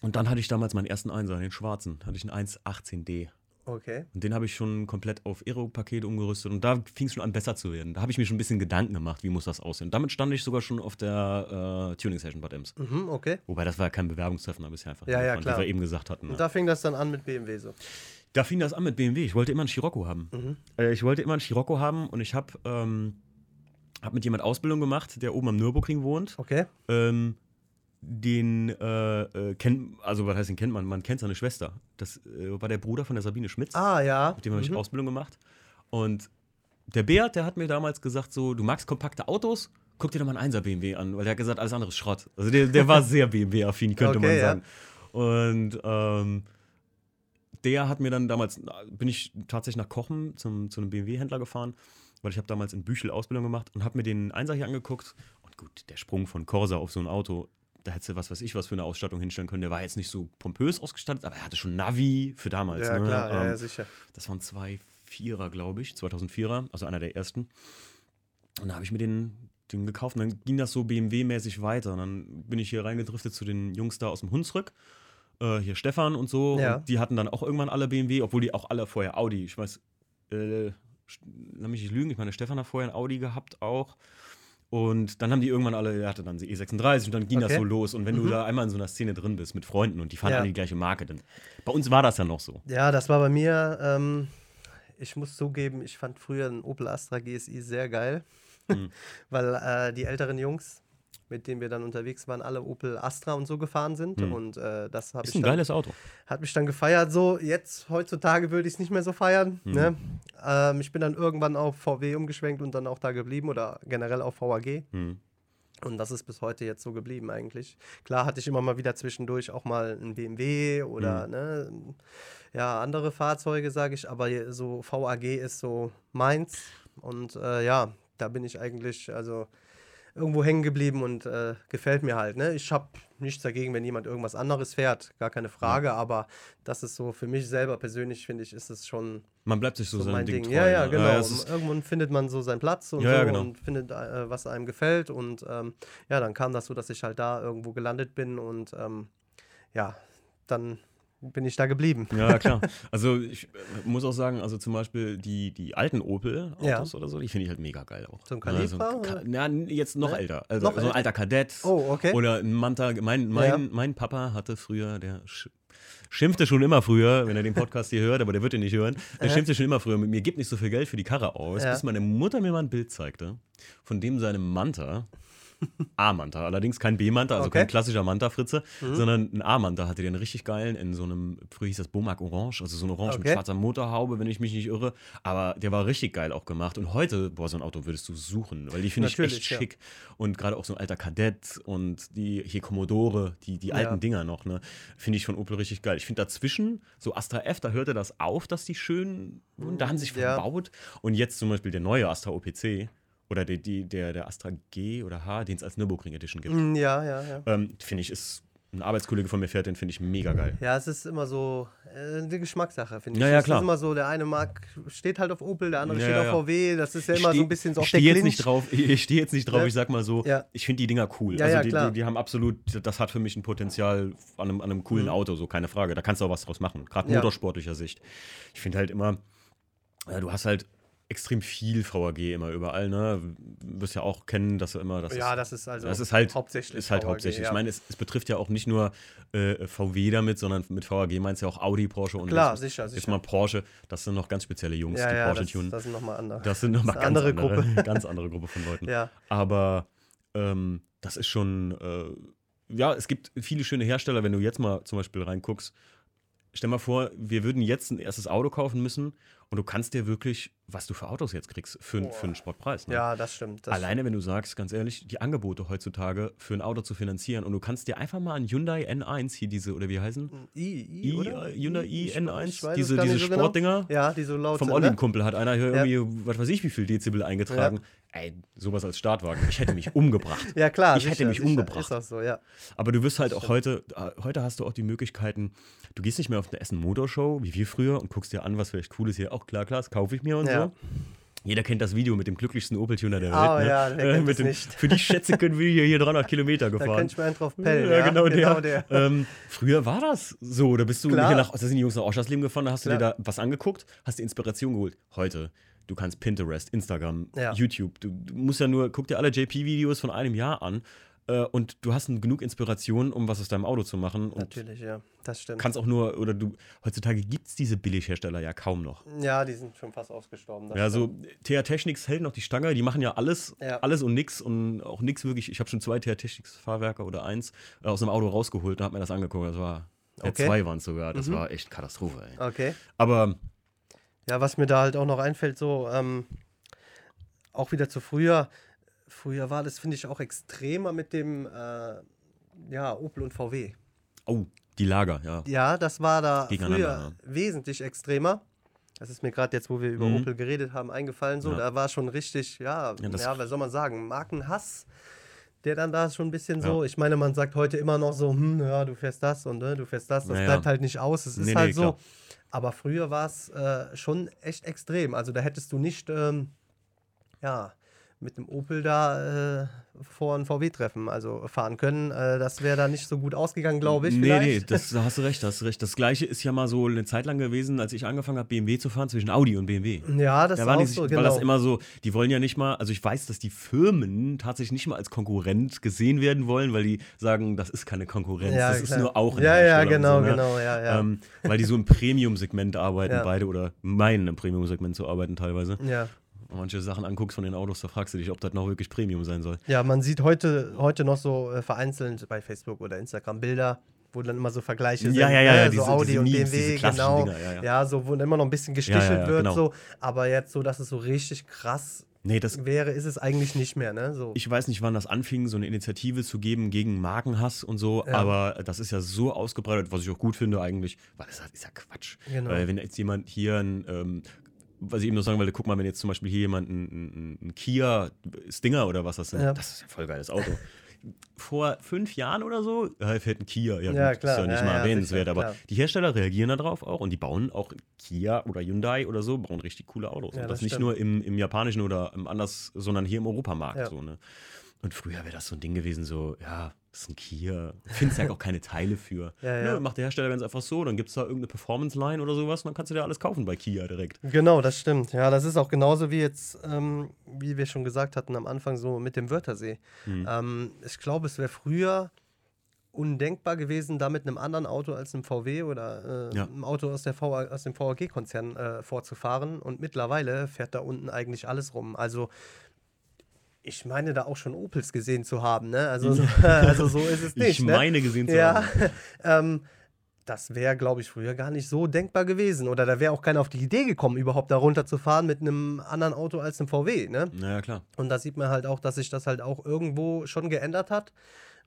A: und dann hatte ich damals meinen ersten Einser, den schwarzen. Hatte ich einen 1.18D.
B: Okay.
A: Und den habe ich schon komplett auf Aero-Paket umgerüstet. Und da fing es schon an, besser zu werden. Da habe ich mir schon ein bisschen Gedanken gemacht, wie muss das aussehen. Damit stand ich sogar schon auf der äh, Tuning-Session bei Ems.
B: Mhm, okay.
A: Wobei das war ja kein Bewerbungstreffen, da bisher einfach
B: Ja, ja, klar.
A: wie wir eben gesagt hatten.
B: Und
A: Ne?
B: da fing das dann an mit BMW so.
A: Da fing das an mit BMW. Ich wollte immer einen Scirocco haben.
B: Mhm.
A: Äh, ich wollte immer einen Scirocco haben und ich habe ähm, hab mit jemand Ausbildung gemacht, der oben am Nürburgring wohnt.
B: Okay.
A: Ähm, den äh, äh, kennt, also was heißt den kennt man? Man kennt seine Schwester. Das äh, war der Bruder von der Sabine Schmitz.
B: Ah, ja.
A: Mit dem habe ich
B: Mhm.
A: Ausbildung gemacht. Und der Beat, der hat mir damals gesagt, so, du magst kompakte Autos, guck dir doch mal einen 1er BMW an, weil der hat gesagt, alles andere ist Schrott. Also der, der war sehr BMW-affin, könnte
B: Okay,
A: man
B: ja.
A: sagen. Und ähm, der hat mir dann damals, bin ich tatsächlich nach Kochen zum, zu einem BMW-Händler gefahren, weil ich habe damals in Büchel Ausbildung gemacht und habe mir den 1er hier angeguckt. Und gut, der Sprung von Corsa auf so ein Auto, da hättest du was weiß ich was für eine Ausstattung hinstellen können. Der war jetzt nicht so pompös ausgestattet, aber er hatte schon Navi für damals.
B: Ja,
A: ne?
B: klar,
A: Ähm,
B: ja, sicher.
A: das waren zwei Vierer, glaube ich, 2004er, also einer der ersten. Und da habe ich mir den, den gekauft und dann ging das so BMW-mäßig weiter. Und dann bin ich hier reingedriftet zu den Jungs da aus dem Hunsrück. Äh, hier Stefan und so.
B: Ja.
A: Und die hatten dann auch irgendwann alle BMW, obwohl die auch alle vorher Audi. Ich weiß, äh, lass mich nicht lügen, ich meine, Stefan hat vorher ein Audi gehabt auch. Und dann haben die irgendwann alle, er hatte dann die E36 und dann ging das
B: Okay.
A: so los. Und wenn du
B: Mhm.
A: da einmal in so einer Szene drin bist mit Freunden und die fahren
B: Ja.
A: alle die gleiche Marke, dann bei uns war das ja noch so.
B: Ja, das war bei mir, ähm, ich muss zugeben, ich fand früher einen Opel Astra GSI sehr geil,
A: Mhm.
B: weil äh, die älteren Jungs, mit denen wir dann unterwegs waren, alle Opel Astra und so gefahren sind
A: Mhm.
B: und äh, das habe
A: Ist
B: ich
A: ein
B: dann,
A: geiles Auto.
B: hat mich dann gefeiert. So, jetzt, heutzutage würde ich es nicht mehr so feiern.
A: Mhm.
B: Ne? Ähm, ich bin dann irgendwann auf VW umgeschwenkt und dann auch da geblieben oder generell auf VAG.
A: Hm.
B: Und das ist bis heute jetzt so geblieben eigentlich. Klar hatte ich immer mal wieder zwischendurch auch mal ein BMW oder ne, ja, andere Fahrzeuge, sage ich, aber so VAG ist so meins. Und äh, ja, da bin ich eigentlich also irgendwo hängen geblieben und äh, gefällt mir halt. Ne? Ich habe nichts dagegen, wenn jemand irgendwas anderes fährt, gar keine Frage, aber das ist so für mich selber persönlich, finde ich, ist es schon
A: Man bleibt sich so,
B: so mein
A: Ding
B: Ding. Ja, ja, genau.
A: Ja,
B: Irgendwann findet man so seinen Platz und
A: Ja,
B: so
A: ja, genau.
B: und findet, äh, was einem gefällt. Und ähm, ja, dann kam das so, dass ich halt da irgendwo gelandet bin und ähm, ja, dann bin ich da geblieben.
A: ja, klar. Also ich äh, muss auch sagen, also zum Beispiel die, die alten Opel-Autos
B: Ja.
A: oder so, die finde ich halt mega geil auch.
B: So ein
A: Ne, so
B: Calibra,
A: Ka-
B: oder?
A: Na, n- jetzt noch
B: Ne?
A: älter. Also
B: Noch
A: so ein
B: älter?
A: alter Kadett.
B: Oh, okay.
A: Oder ein Manta. Mein, mein,
B: Ja.
A: mein Papa hatte früher, der sch schimpfte schon immer früher, wenn er den Podcast hier hört, aber der wird ihn nicht hören. Der
B: Äh.
A: schimpfte schon immer früher, mit mir gibt nicht so viel Geld für die Karre aus,
B: Ja.
A: bis meine Mutter mir mal ein Bild zeigte, von dem seinem Manta, A-Manta, allerdings kein B-Manta, also
B: Okay.
A: kein klassischer Manta-Fritze,
B: Mhm.
A: sondern ein A-Manta hatte den richtig geilen in so einem, früher hieß das Bomac Orange, also so ein Orange mit
B: Okay.
A: schwarzer Motorhaube, wenn ich mich nicht irre, aber der war richtig geil auch gemacht und heute, boah, so ein Auto würdest du suchen, weil die finde ich echt
B: ja.
A: schick und gerade auch so ein alter Kadett und die hier Commodore, die, die
B: Ja.
A: alten Dinger noch, ne, finde ich von Opel richtig geil. Ich finde dazwischen, so Astra F, da hörte das auf, dass die schön, wurden. da haben sich
B: Ja.
A: verbaut und jetzt zum Beispiel der neue Astra OPC oder die, die, der, der Astra G oder H, den es als Nürburgring Edition gibt,
B: Mm, Ja, ja, ja.
A: ähm, finde ich, ist ein Arbeitskollege von mir fährt, den finde ich mega geil.
B: Ja, es ist immer so äh, eine Geschmackssache, finde ich.
A: Ja, ja,
B: es
A: klar.
B: ist immer so, der eine mag, steht halt auf Opel, der andere
A: Ja,
B: steht
A: ja,
B: auf. VW. Das ist ja immer so
A: steh-
B: ein bisschen so auf der
A: jetzt
B: Clinch.
A: nicht drauf, ich stehe jetzt nicht drauf, ich sag mal so, ich finde die Dinger cool.
B: Ja,
A: also
B: ja,
A: die,
B: klar.
A: die, die haben absolut, das hat für mich ein Potenzial an einem, an einem coolen
B: Mhm.
A: Auto, so keine Frage. Da kannst du auch was draus machen, gerade motorsportlicher Sicht. Ich finde halt immer, äh, du hast halt extrem viel VAG immer überall, ne? Du wirst ja auch kennen, dass du immer, das
B: Ja,
A: ist,
B: das ist also
A: das ist halt
B: hauptsächlich.
A: ist halt
B: VAG,
A: hauptsächlich.
B: ja.
A: Ich meine, es, es betrifft ja auch nicht nur äh, VW damit, sondern mit VAG meinst du ja auch Audi, Porsche und
B: Klar,
A: jetzt,
B: sicher,
A: jetzt
B: sicher.
A: mal Porsche. Das sind noch ganz spezielle Jungs,
B: ja,
A: die
B: ja,
A: Porsche
B: das,
A: tunen.
B: das sind nochmal andere.
A: Das sind nochmal ganz andere,
B: andere Gruppe.
A: ganz andere Gruppe von Leuten.
B: Ja,
A: Aber ähm, das ist schon, äh, ja, es gibt viele schöne Hersteller, wenn du jetzt mal zum Beispiel reinguckst. Stell mal vor, wir würden jetzt ein erstes Auto kaufen müssen Und du kannst dir wirklich, was du für Autos jetzt kriegst, für, für einen Sportpreis. Ne?
B: Ja, das stimmt. Das
A: Alleine, wenn du sagst, ganz ehrlich, die Angebote heutzutage für ein Auto zu finanzieren und du kannst dir einfach mal einen Hyundai N1 hier diese, oder wie heißen?
B: I, I,
A: I,
B: oder?
A: äh, Hyundai i
B: Ich-
A: N1,
B: ich weiß es
A: diese, diese
B: so genau.
A: Sportdinger.
B: Ja, die so laut
A: Vom
B: Ne?
A: Kumpel, hat einer hier irgendwie, was weiß ich, wie viel Dezibel eingetragen. Ey, sowas als Startwagen. Ich hätte mich umgebracht.
B: Ja, klar.
A: Ich hätte
B: sicher,
A: mich
B: sicher.
A: umgebracht.
B: Ist auch so, ja.
A: Aber du wirst halt auch heute, äh, heute hast du auch die Möglichkeiten, du gehst nicht mehr auf eine Essen Motorshow, wie wir früher, und guckst dir an, was vielleicht cool ist hier. Auch klar, klar, das kaufe ich mir und
B: Ja.
A: so. Jeder kennt das Video mit dem glücklichsten Opel-Tuner der Welt.
B: Oh
A: ne?
B: ja, kennt
A: mit
B: es nicht?
A: Für die Schätze können wir hier, hier 300 Kilometer
B: Da
A: gefahren.
B: könnte ich mir einen drauf pellen.
A: ja, genau, der.
B: der.
A: Ähm, früher war das so. Da bist du
B: Klar.
A: hier nach, da sind die Jungs nach Oschersleben gefahren, da hast du dir
B: Klar.
A: da was angeguckt, hast dir Inspiration geholt. Heute, du kannst Pinterest, Instagram,
B: Ja.
A: YouTube. Du, du musst ja nur, guck dir alle JP-Videos von einem Jahr an äh, und du hast genug Inspiration, um was aus deinem Auto zu machen. Und
B: Natürlich, ja. Das stimmt.
A: kannst auch nur, oder du, heutzutage gibt es diese Billighersteller ja kaum noch.
B: ja, die sind schon fast ausgestorben.
A: Ja, so. TH Technics hält noch die Stange, die machen ja alles,
B: Ja.
A: alles und nix und auch nix wirklich. Ich habe schon zwei TH Technics Fahrwerke oder eins äh, aus dem Auto rausgeholt und habe mir das angeguckt. Das war,
B: Okay.
A: zwei waren es sogar. Das
B: Mhm.
A: war echt Katastrophe, ey.
B: Okay.
A: Aber
B: Ja, was mir da halt auch noch einfällt, so, ähm, auch wieder zu früher. Früher war das, finde ich, auch extremer mit dem, äh, ja, Opel und VW.
A: Oh, die Lager, ja.
B: Ja, das war da früher wesentlich extremer. Das ist mir gerade jetzt, wo wir über
A: Mhm.
B: Opel geredet haben, eingefallen. So,
A: Ja.
B: da war schon richtig, ja,
A: Ja,
B: ja, was soll man sagen, Markenhass, der dann da schon ein bisschen so. Ich meine, man sagt heute immer noch so, hm, ja, du fährst das und äh, du fährst das. Das
A: Ja, ja.
B: bleibt halt nicht aus. Es ist
A: Nee,
B: halt
A: nee,
B: so.
A: klar.
B: Aber früher war es äh, schon echt extrem. Also da hättest du nicht, ähm, ja, mit einem Opel da äh, vor ein VW-Treffen also fahren können. Äh, das wäre da nicht so gut ausgegangen, glaube ich.
A: nee,
B: vielleicht.
A: nee, das, da hast du recht, da hast du recht. Das gleiche ist ja mal so eine Zeit lang gewesen, als ich angefangen habe, BMW zu fahren, zwischen Audi und BMW.
B: Ja, das
A: Da
B: ist
A: waren
B: auch
A: die,
B: so, genau.
A: das immer so, die wollen ja nicht mal, also ich weiß, dass die Firmen tatsächlich nicht mal als Konkurrent gesehen werden wollen, weil die sagen, das ist keine Konkurrenz,
B: Ja,
A: das ist
B: klar.
A: nur auch ein
B: Ja, ja, genau,
A: so, ne?
B: genau, ja, ja.
A: Ähm, weil die so im Premium-Segment arbeiten,
B: Ja.
A: beide, oder meinen im Premium-Segment zu arbeiten teilweise.
B: ja.
A: Manche Sachen anguckst von den Autos, da fragst du dich, ob das noch wirklich Premium sein soll.
B: ja, man sieht heute, heute noch so äh, vereinzelt bei Facebook oder Instagram Bilder, wo dann immer so Vergleiche sind.
A: Ja, ja, ja,
B: ne?
A: ja,
B: so
A: diese-
B: Audi
A: diese
B: und
A: Memes,
B: BMW, genau.
A: Dinger, ja,
B: ja,
A: ja.
B: so, wo immer noch ein bisschen gestichelt
A: Ja, ja, ja,
B: wird,
A: genau.
B: so. Aber jetzt so, dass es so richtig krass
A: Nee, das,
B: wäre, ist es eigentlich nicht mehr, ne? So.
A: ich weiß nicht, wann das anfing, so eine Initiative zu geben gegen Markenhass und so,
B: Ja.
A: aber das ist ja so ausgebreitet, was ich auch gut finde eigentlich, weil das ist ja Quatsch.
B: Genau.
A: Weil wenn jetzt jemand hier ein, ähm, was ich eben noch sagen wollte, guck mal, wenn jetzt zum Beispiel hier jemand ein, ein, ein Kia Stinger oder was das sind,
B: Ja.
A: das ist ja voll geiles Auto. Vor fünf Jahren oder so, ja, fährt ein Kia. Ja,
B: Ja,
A: gut,
B: klar,
A: ist ja nicht
B: ja,
A: mal erwähnenswert, aber
B: klar.
A: die Hersteller reagieren darauf auch und die bauen auch Kia oder Hyundai oder so, bauen richtig coole Autos. Und
B: das
A: das nicht nur im, im japanischen oder im anders, sondern hier im Europamarkt. So, ne? Und früher wäre das so ein Ding gewesen, so, ja, das ist ein Kia. Findest ja auch keine Teile für.
B: Ja, ja.
A: Nö, macht der Hersteller ganz einfach so, dann gibt es da irgendeine Performance-Line oder sowas und dann kannst du dir alles kaufen bei Kia direkt.
B: Genau, das stimmt. Ja, das ist auch genauso wie jetzt, ähm, wie wir schon gesagt hatten am Anfang, so mit dem Wörthersee.
A: Hm.
B: Ähm, ich glaube, es wäre früher undenkbar gewesen, da mit einem anderen Auto als einem VW oder äh,
A: Ja.
B: einem Auto aus, der VA, aus dem VAG-Konzern äh, vorzufahren. Und mittlerweile fährt da unten eigentlich alles rum. Also ich meine da auch schon Opels gesehen zu haben, ne? Also, so- also so ist es nicht.
A: ich
B: ne?
A: meine gesehen zu
B: Ja,
A: haben.
B: ähm, das wäre, glaube ich, früher gar nicht so denkbar gewesen. Oder da wäre auch keiner auf die Idee gekommen, überhaupt da runterzufahren mit einem anderen Auto als einem VW. Ne?
A: Naja, klar.
B: Und da sieht man halt auch, dass sich das halt auch irgendwo schon geändert hat.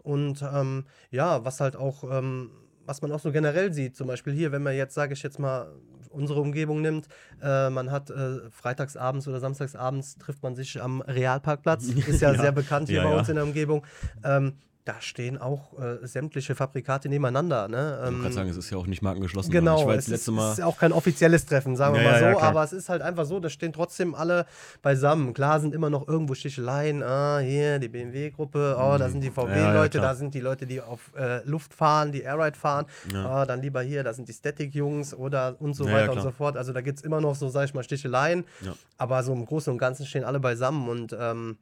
B: Und ähm, ja, was halt auch, ähm, was man auch so generell sieht, zum Beispiel hier, wenn man jetzt, sage ich jetzt mal, unsere Umgebung nimmt, äh, man hat äh, freitagsabends oder samstagsabends trifft man sich am Realparkplatz, ist ja,
A: Ja.
B: sehr bekannt hier
A: Ja,
B: bei uns in der Umgebung. Ähm, da stehen auch äh, sämtliche Fabrikate nebeneinander. Ne?
A: Ich
B: Ähm,
A: kann sagen, es ist ja auch nicht markengeschlossen.
B: Genau,
A: Ich war
B: es ist,
A: letzte
B: es
A: Mal.
B: ist auch kein offizielles Treffen, sagen wir
A: Ja,
B: mal so,
A: ja, ja,
B: aber es ist halt einfach so, da stehen trotzdem alle beisammen. Klar sind immer noch irgendwo Sticheleien, ah, hier die BMW-Gruppe, oh, da sind die
A: Mhm. Ja, ja,
B: VW-Leute,
A: klar.
B: da sind die Leute, die auf äh, Luft fahren, die Airride fahren,
A: Ja.
B: ah, dann lieber hier, da sind die Static-Jungs oder und so
A: Ja, ja,
B: weiter und so fort. Also da gibt es immer noch so, sag ich mal, Sticheleien,
A: Ja.
B: aber so im Großen und Ganzen stehen alle beisammen und ähm,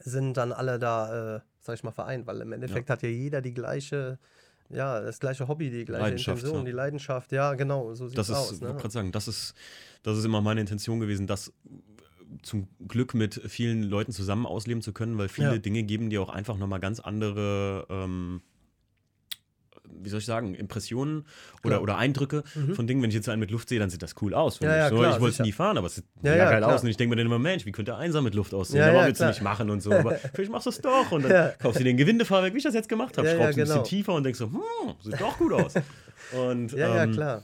B: sind dann alle da, äh, sag ich mal, vereint, weil im Endeffekt hat ja jeder die gleiche, ja, das gleiche Hobby, die gleiche
A: Leidenschaft,
B: Intention,
A: ja.
B: die Leidenschaft, ja, genau, so sieht
A: das
B: es
A: ist,
B: aus.
A: ich
B: Ne?
A: wollte gerade sagen, das ist, das ist immer meine Intention gewesen, das zum Glück mit vielen Leuten zusammen ausleben zu können, weil viele
B: Ja.
A: Dinge geben dir auch einfach nochmal ganz andere, ähm, wie soll ich sagen, Impressionen oder, oder Eindrücke von Dingen. Wenn ich jetzt einen mit Luft sehe, dann sieht das cool aus.
B: Mhm. Ja, ja,
A: ich. so,
B: klar,
A: ich wollte es nie fahren, aber es sieht
B: Ja, ja,
A: geil
B: klar.
A: aus. Und ich denke mir dann immer, Mensch, wie könnte einsam mit Luft aussehen?
B: Ja,
A: aber
B: ja,
A: willst du nicht machen und so. Aber vielleicht machst du es doch. Und dann
B: Ja.
A: kaufst du dir ein Gewindefahrwerk, wie ich das jetzt gemacht habe.
B: Ja, ja,
A: Schraubst ein
B: genau.
A: bisschen tiefer und denkst so, hm, sieht doch gut aus. Und,
B: Ja, ja,
A: ähm,
B: klar.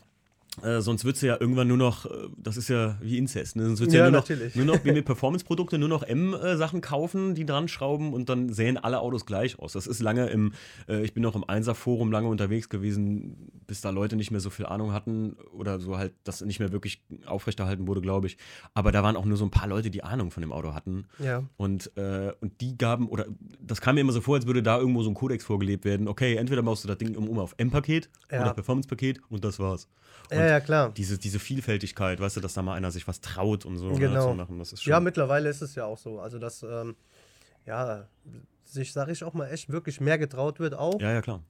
A: Äh, sonst würdest du ja irgendwann nur noch, äh, das ist ja wie Inzest, ne? sonst würdest du
B: Ja,
A: ja, nur, noch, nur noch mit Performance-Produkte, nur noch M-Sachen kaufen, die dran schrauben und dann sehen alle Autos gleich aus. Das ist lange im, äh, ich bin noch im Einser-Forum lange unterwegs gewesen, bis da Leute nicht mehr so viel Ahnung hatten oder so halt, das nicht mehr wirklich aufrechterhalten wurde, glaube ich. Aber da waren auch nur so ein paar Leute, die Ahnung von dem Auto hatten.
B: Ja.
A: Und, äh, und die gaben, oder das kam mir immer so vor, als würde da irgendwo so ein Kodex vorgelebt werden. Okay, entweder baust du das Ding um, um auf M-Paket
B: Ja.
A: oder Performance-Paket und das war's. Und
B: Ja, ja, klar.
A: diese, diese Vielfältigkeit, weißt du, dass da mal einer sich was traut und so ne,
B: Genau.
A: machen, das ist schon.
B: Ja, mittlerweile ist es ja auch so. Also, dass, ähm, ja, sich, sag ich auch mal, echt wirklich mehr getraut wird auch.
A: ja, ja, klar.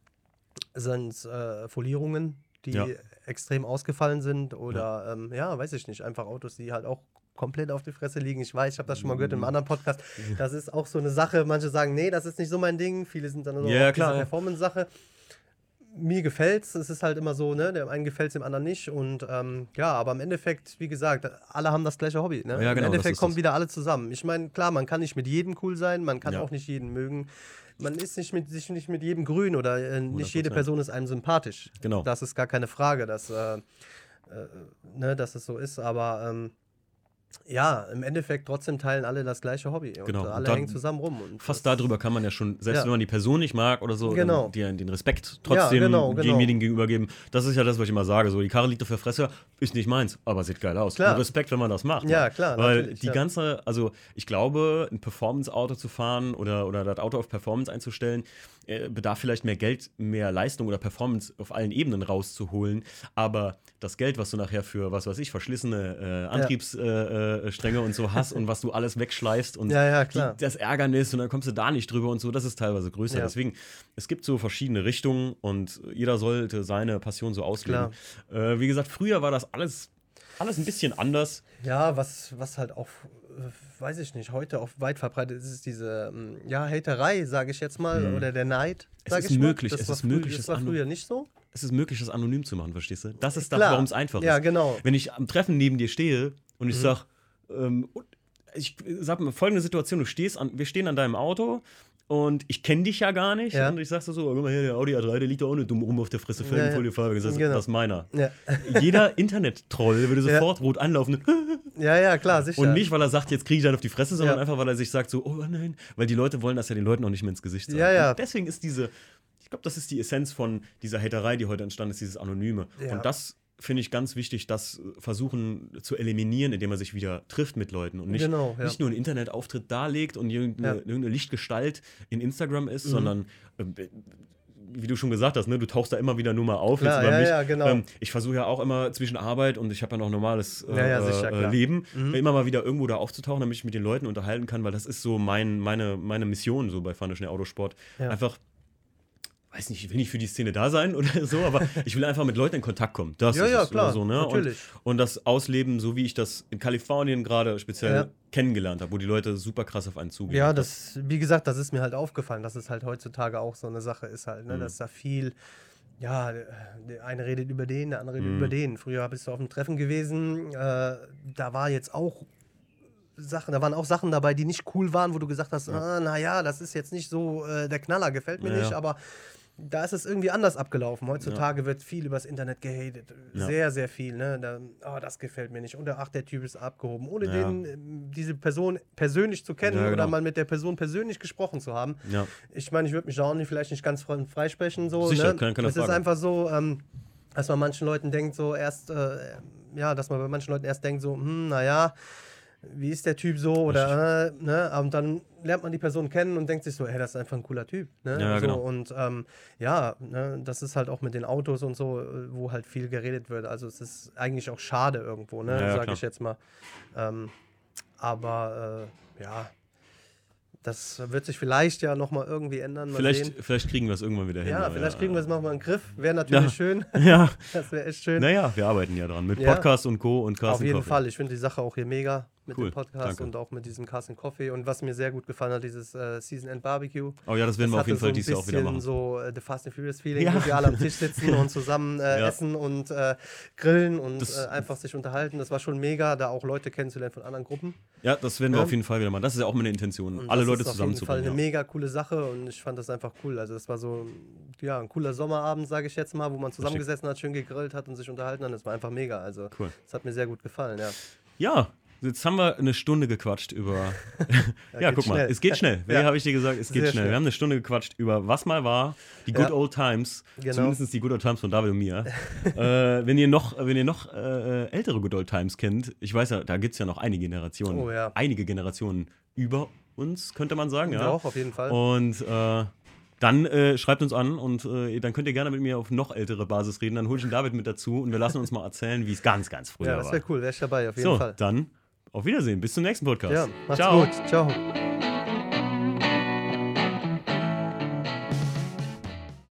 B: Sind äh, Folierungen, die
A: Ja.
B: extrem ausgefallen sind oder, ja. Ähm, ja, weiß ich nicht, einfach Autos, die halt auch komplett auf die Fresse liegen. Ich weiß, ich habe das schon mal gehört in einem anderen Podcast. Das ist auch so eine Sache. Manche sagen, nee, das ist nicht so mein Ding. Viele sind dann nur
A: Ja, klar.
B: Performance-Sache. Mir gefällt's. Es ist halt immer so, ne? Dem einen gefällt's, dem anderen nicht. Und ähm, ja, aber im Endeffekt, wie gesagt, alle haben das gleiche Hobby. Ne?
A: Ja, genau,
B: Im Endeffekt kommen
A: das.
B: wieder alle zusammen. Ich meine, klar, man kann nicht mit jedem cool sein, man kann
A: Ja.
B: auch nicht jeden mögen. Man ist nicht mit, sich nicht mit jedem grün oder äh, nicht jede
A: 100%.
B: Person ist einem sympathisch.
A: Genau.
B: Das ist gar keine Frage, dass, äh, äh, ne, dass es so ist. Aber ähm, ja, im Endeffekt trotzdem teilen alle das gleiche Hobby. Und
A: Genau. Und
B: alle
A: da-
B: hängen zusammen rum. Und
A: Fast darüber kann man ja schon, selbst
B: Ja.
A: wenn man die Person nicht mag oder so,
B: Genau.
A: dir den Respekt trotzdem
B: genau, genau.
A: demjenigen gegenüber geben. Das ist ja das, was ich immer sage. So, die Karre liegt auf der Fresse, ist nicht meins, aber sieht geil aus.
B: Klar.
A: Und Respekt, wenn man das macht.
B: Ja, klar,
A: Weil die
B: ja.
A: ganze, also ich glaube, ein Performance-Auto zu fahren oder, oder das Auto auf Performance einzustellen, bedarf vielleicht mehr Geld, mehr Leistung oder Performance auf allen Ebenen rauszuholen. Aber das Geld, was du nachher für, was weiß ich, verschlissene äh, Antriebsstränge äh, Stränge und so hast und was du alles wegschleifst und
B: Ja, ja,
A: das Ärgernis und dann kommst du da nicht drüber und so, das ist teilweise größer.
B: Ja.
A: Deswegen, es gibt so verschiedene Richtungen und jeder sollte seine Passion so ausleben. Äh, wie gesagt, früher war das alles, alles ein bisschen anders.
B: Ja, was, was halt auch, äh, weiß ich nicht, heute auch weit verbreitet ist, ist diese, ähm, ja, Haterei, sage ich jetzt mal, oder der Neid,
A: Mhm. Es ist möglich,
B: Das
A: es ist möglich,
B: Das
A: es
B: war früher nicht so.
A: Es ist möglich, das anonym zu machen, verstehst du? Das ist das, warum es einfach ist.
B: Ja, genau.
A: Wenn ich am Treffen neben dir stehe und ich
B: Mhm.
A: sag, ähm, ich sag mal folgende Situation: Du stehst an, wir stehen an deinem Auto und ich kenne dich ja gar nicht.
B: Ja.
A: Und ich sag so, so, guck mal hier, der Audi A3, der liegt da auch nicht dumm rum auf der Fresse, Felgenfolie, Farbe. Das, ist-
B: Genau.
A: das ist meiner.
B: Ja,
A: Jeder Internet-Troll würde
B: Ja.
A: sofort rot anlaufen.
B: ja, ja klar, sicher.
A: Und nicht, weil er sagt, jetzt kriege ich dann auf die Fresse, sondern
B: Ja.
A: einfach, weil er sich sagt, so, oh nein, weil die Leute wollen das ja den Leuten auch nicht mehr ins Gesicht sagen.
B: Ja, ja.
A: Und deswegen ist diese, ich glaube, das ist die Essenz von dieser Haterei, die heute entstanden ist, dieses Anonyme.
B: Ja.
A: Und das finde ich ganz wichtig, das versuchen zu eliminieren, indem man sich wieder trifft mit Leuten und nicht,
B: Genau, ja.
A: nicht nur einen Internetauftritt darlegt und irgendeine,
B: Ja. Mhm.
A: irgendeine Lichtgestalt in Instagram ist, sondern ähm, wie du schon gesagt hast, ne, du tauchst da immer wieder nur mal auf.
B: Klar, ja, ja, genau.
A: Ähm, ich versuche ja auch immer zwischen Arbeit und ich habe ja noch normales äh,
B: Ja, sicher,
A: äh. Leben,
B: Mhm.
A: immer mal wieder irgendwo da aufzutauchen, damit ich mit den Leuten unterhalten kann, weil das ist so mein, meine, meine Mission so bei Fahren schnell Autosport. Einfach, weiß nicht, ich will nicht für die Szene da sein oder so, aber ich will einfach mit Leuten in Kontakt kommen. Das
B: Ja,
A: ist
B: ja, klar,
A: so, ne?
B: natürlich.
A: Und, und das ausleben, so wie ich das in Kalifornien gerade speziell
B: Ja.
A: kennengelernt habe, wo die Leute super krass auf einen zugehen.
B: Ja, das, wie gesagt, das ist mir halt aufgefallen, dass es halt heutzutage auch so eine Sache ist halt,
A: Mhm.
B: ne? dass da viel, ja, der eine redet über den, der andere redet
A: Mhm.
B: über den. Früher bist du auf einem Treffen gewesen, äh, da war jetzt auch Sachen, da waren auch Sachen dabei, die nicht cool waren, wo du gesagt hast, ah, naja, das ist jetzt nicht so äh, der Knaller, gefällt mir
A: Ja,
B: nicht,
A: ja.
B: aber da ist es irgendwie anders abgelaufen. Heutzutage wird viel übers Internet gehatet.
A: Ja.
B: Sehr, sehr viel. Ne? Da, oh, das gefällt mir nicht. Oder ach, der Typ ist abgehoben. Ohne
A: Ja.
B: den, ähm, diese Person persönlich zu kennen
A: Ja,
B: oder
A: genau.
B: mal mit der Person persönlich gesprochen zu haben.
A: Ja.
B: Ich meine, ich würde mich da auch nicht, vielleicht nicht ganz frei- freisprechen. So,
A: Sicher,
B: ne?
A: keine- keine
B: Es ist einfach so, ähm, dass man manchen Leuten denkt, so erst, äh, ja, dass man bei manchen Leuten erst denkt, so, hm, naja, wie ist der Typ so? Oder, äh, ne? Und dann lernt man die Person kennen und denkt sich so, hey, das ist einfach ein cooler Typ. Ne?
A: Ja,
B: so,
A: genau.
B: Und ähm, ja, ne? das ist halt auch mit den Autos und so, äh, wo halt viel geredet wird. Also es ist eigentlich auch schade irgendwo, ne?
A: Ja, ja,
B: sage ich jetzt mal. Ähm, aber äh, ja, das wird sich vielleicht ja nochmal irgendwie ändern. Mal
A: Vielleicht,
B: sehen.
A: vielleicht kriegen wir es irgendwann wieder hin.
B: Ja, vielleicht kriegen wir es nochmal in den Griff. Wäre natürlich
A: Ja.
B: schön.
A: Ja,
B: Das wäre echt schön.
A: naja, wir arbeiten ja dran mit
B: Ja.
A: Podcast und Co. und Carsten
B: Auf jeden
A: Coffee.
B: Fall. Ich finde die Sache auch hier mega. Mit
A: Cool,
B: dem Podcast
A: danke.
B: und auch mit diesem Carson Coffee. Und was mir sehr gut gefallen hat, dieses äh, Season End Barbecue.
A: Oh ja, das werden
B: Das
A: wir auf jeden Fall
B: so
A: dieses Jahr auch wieder machen.
B: so äh, The Fast and Furious Feeling,
A: Ja.
B: wo wir alle am Tisch sitzen und zusammen äh,
A: Ja.
B: essen und äh, grillen und
A: Das-
B: äh, einfach sich unterhalten. Das war schon mega, da auch Leute kennenzulernen von anderen Gruppen.
A: Ja, das werden wir
B: Ja.
A: auf jeden Fall wieder machen. Das ist ja auch meine Intention,
B: Und
A: alle
B: das
A: Leute
B: ist auf jeden Fall
A: zusammenzubringen.
B: eine mega coole Sache und ich fand das einfach cool. Also das war so ja, ein cooler Sommerabend, sage ich jetzt mal, wo man zusammengesessen hat, schön gegrillt hat und sich unterhalten hat. Das war einfach mega. Also
A: Cool.
B: das hat mir sehr gut gefallen, ja.
A: Ja, jetzt haben wir eine Stunde gequatscht über. ja,
B: geht
A: guck mal,
B: schnell.
A: es geht schnell. Wie
B: Ja.
A: habe ich dir gesagt? Es geht schnell.
B: schnell.
A: Wir haben eine Stunde gequatscht über was mal war, die Good
B: Ja.
A: Old Times.
B: Genau.
A: Zumindest die Good Old Times von David und mir. äh, wenn ihr noch, wenn ihr noch äh, ältere Good Old Times kennt, ich weiß ja, da gibt es ja noch einige Generationen.
B: Oh ja.
A: Einige Generationen über uns, könnte man sagen.
B: Ja.
A: Ja.
B: auch auf jeden Fall.
A: Und äh, dann äh, schreibt uns an und äh, dann könnt ihr gerne mit mir auf noch ältere Basis reden. Dann hole ich den David mit dazu und wir lassen uns mal erzählen, wie es ganz, ganz früher
B: ja, das
A: war.
B: wäre cool, wäre ich dabei, auf jeden
A: So,
B: Fall.
A: dann auf Wiedersehen. Bis zum nächsten Podcast.
B: Ja, macht's
A: Ciao.
B: gut. Ciao.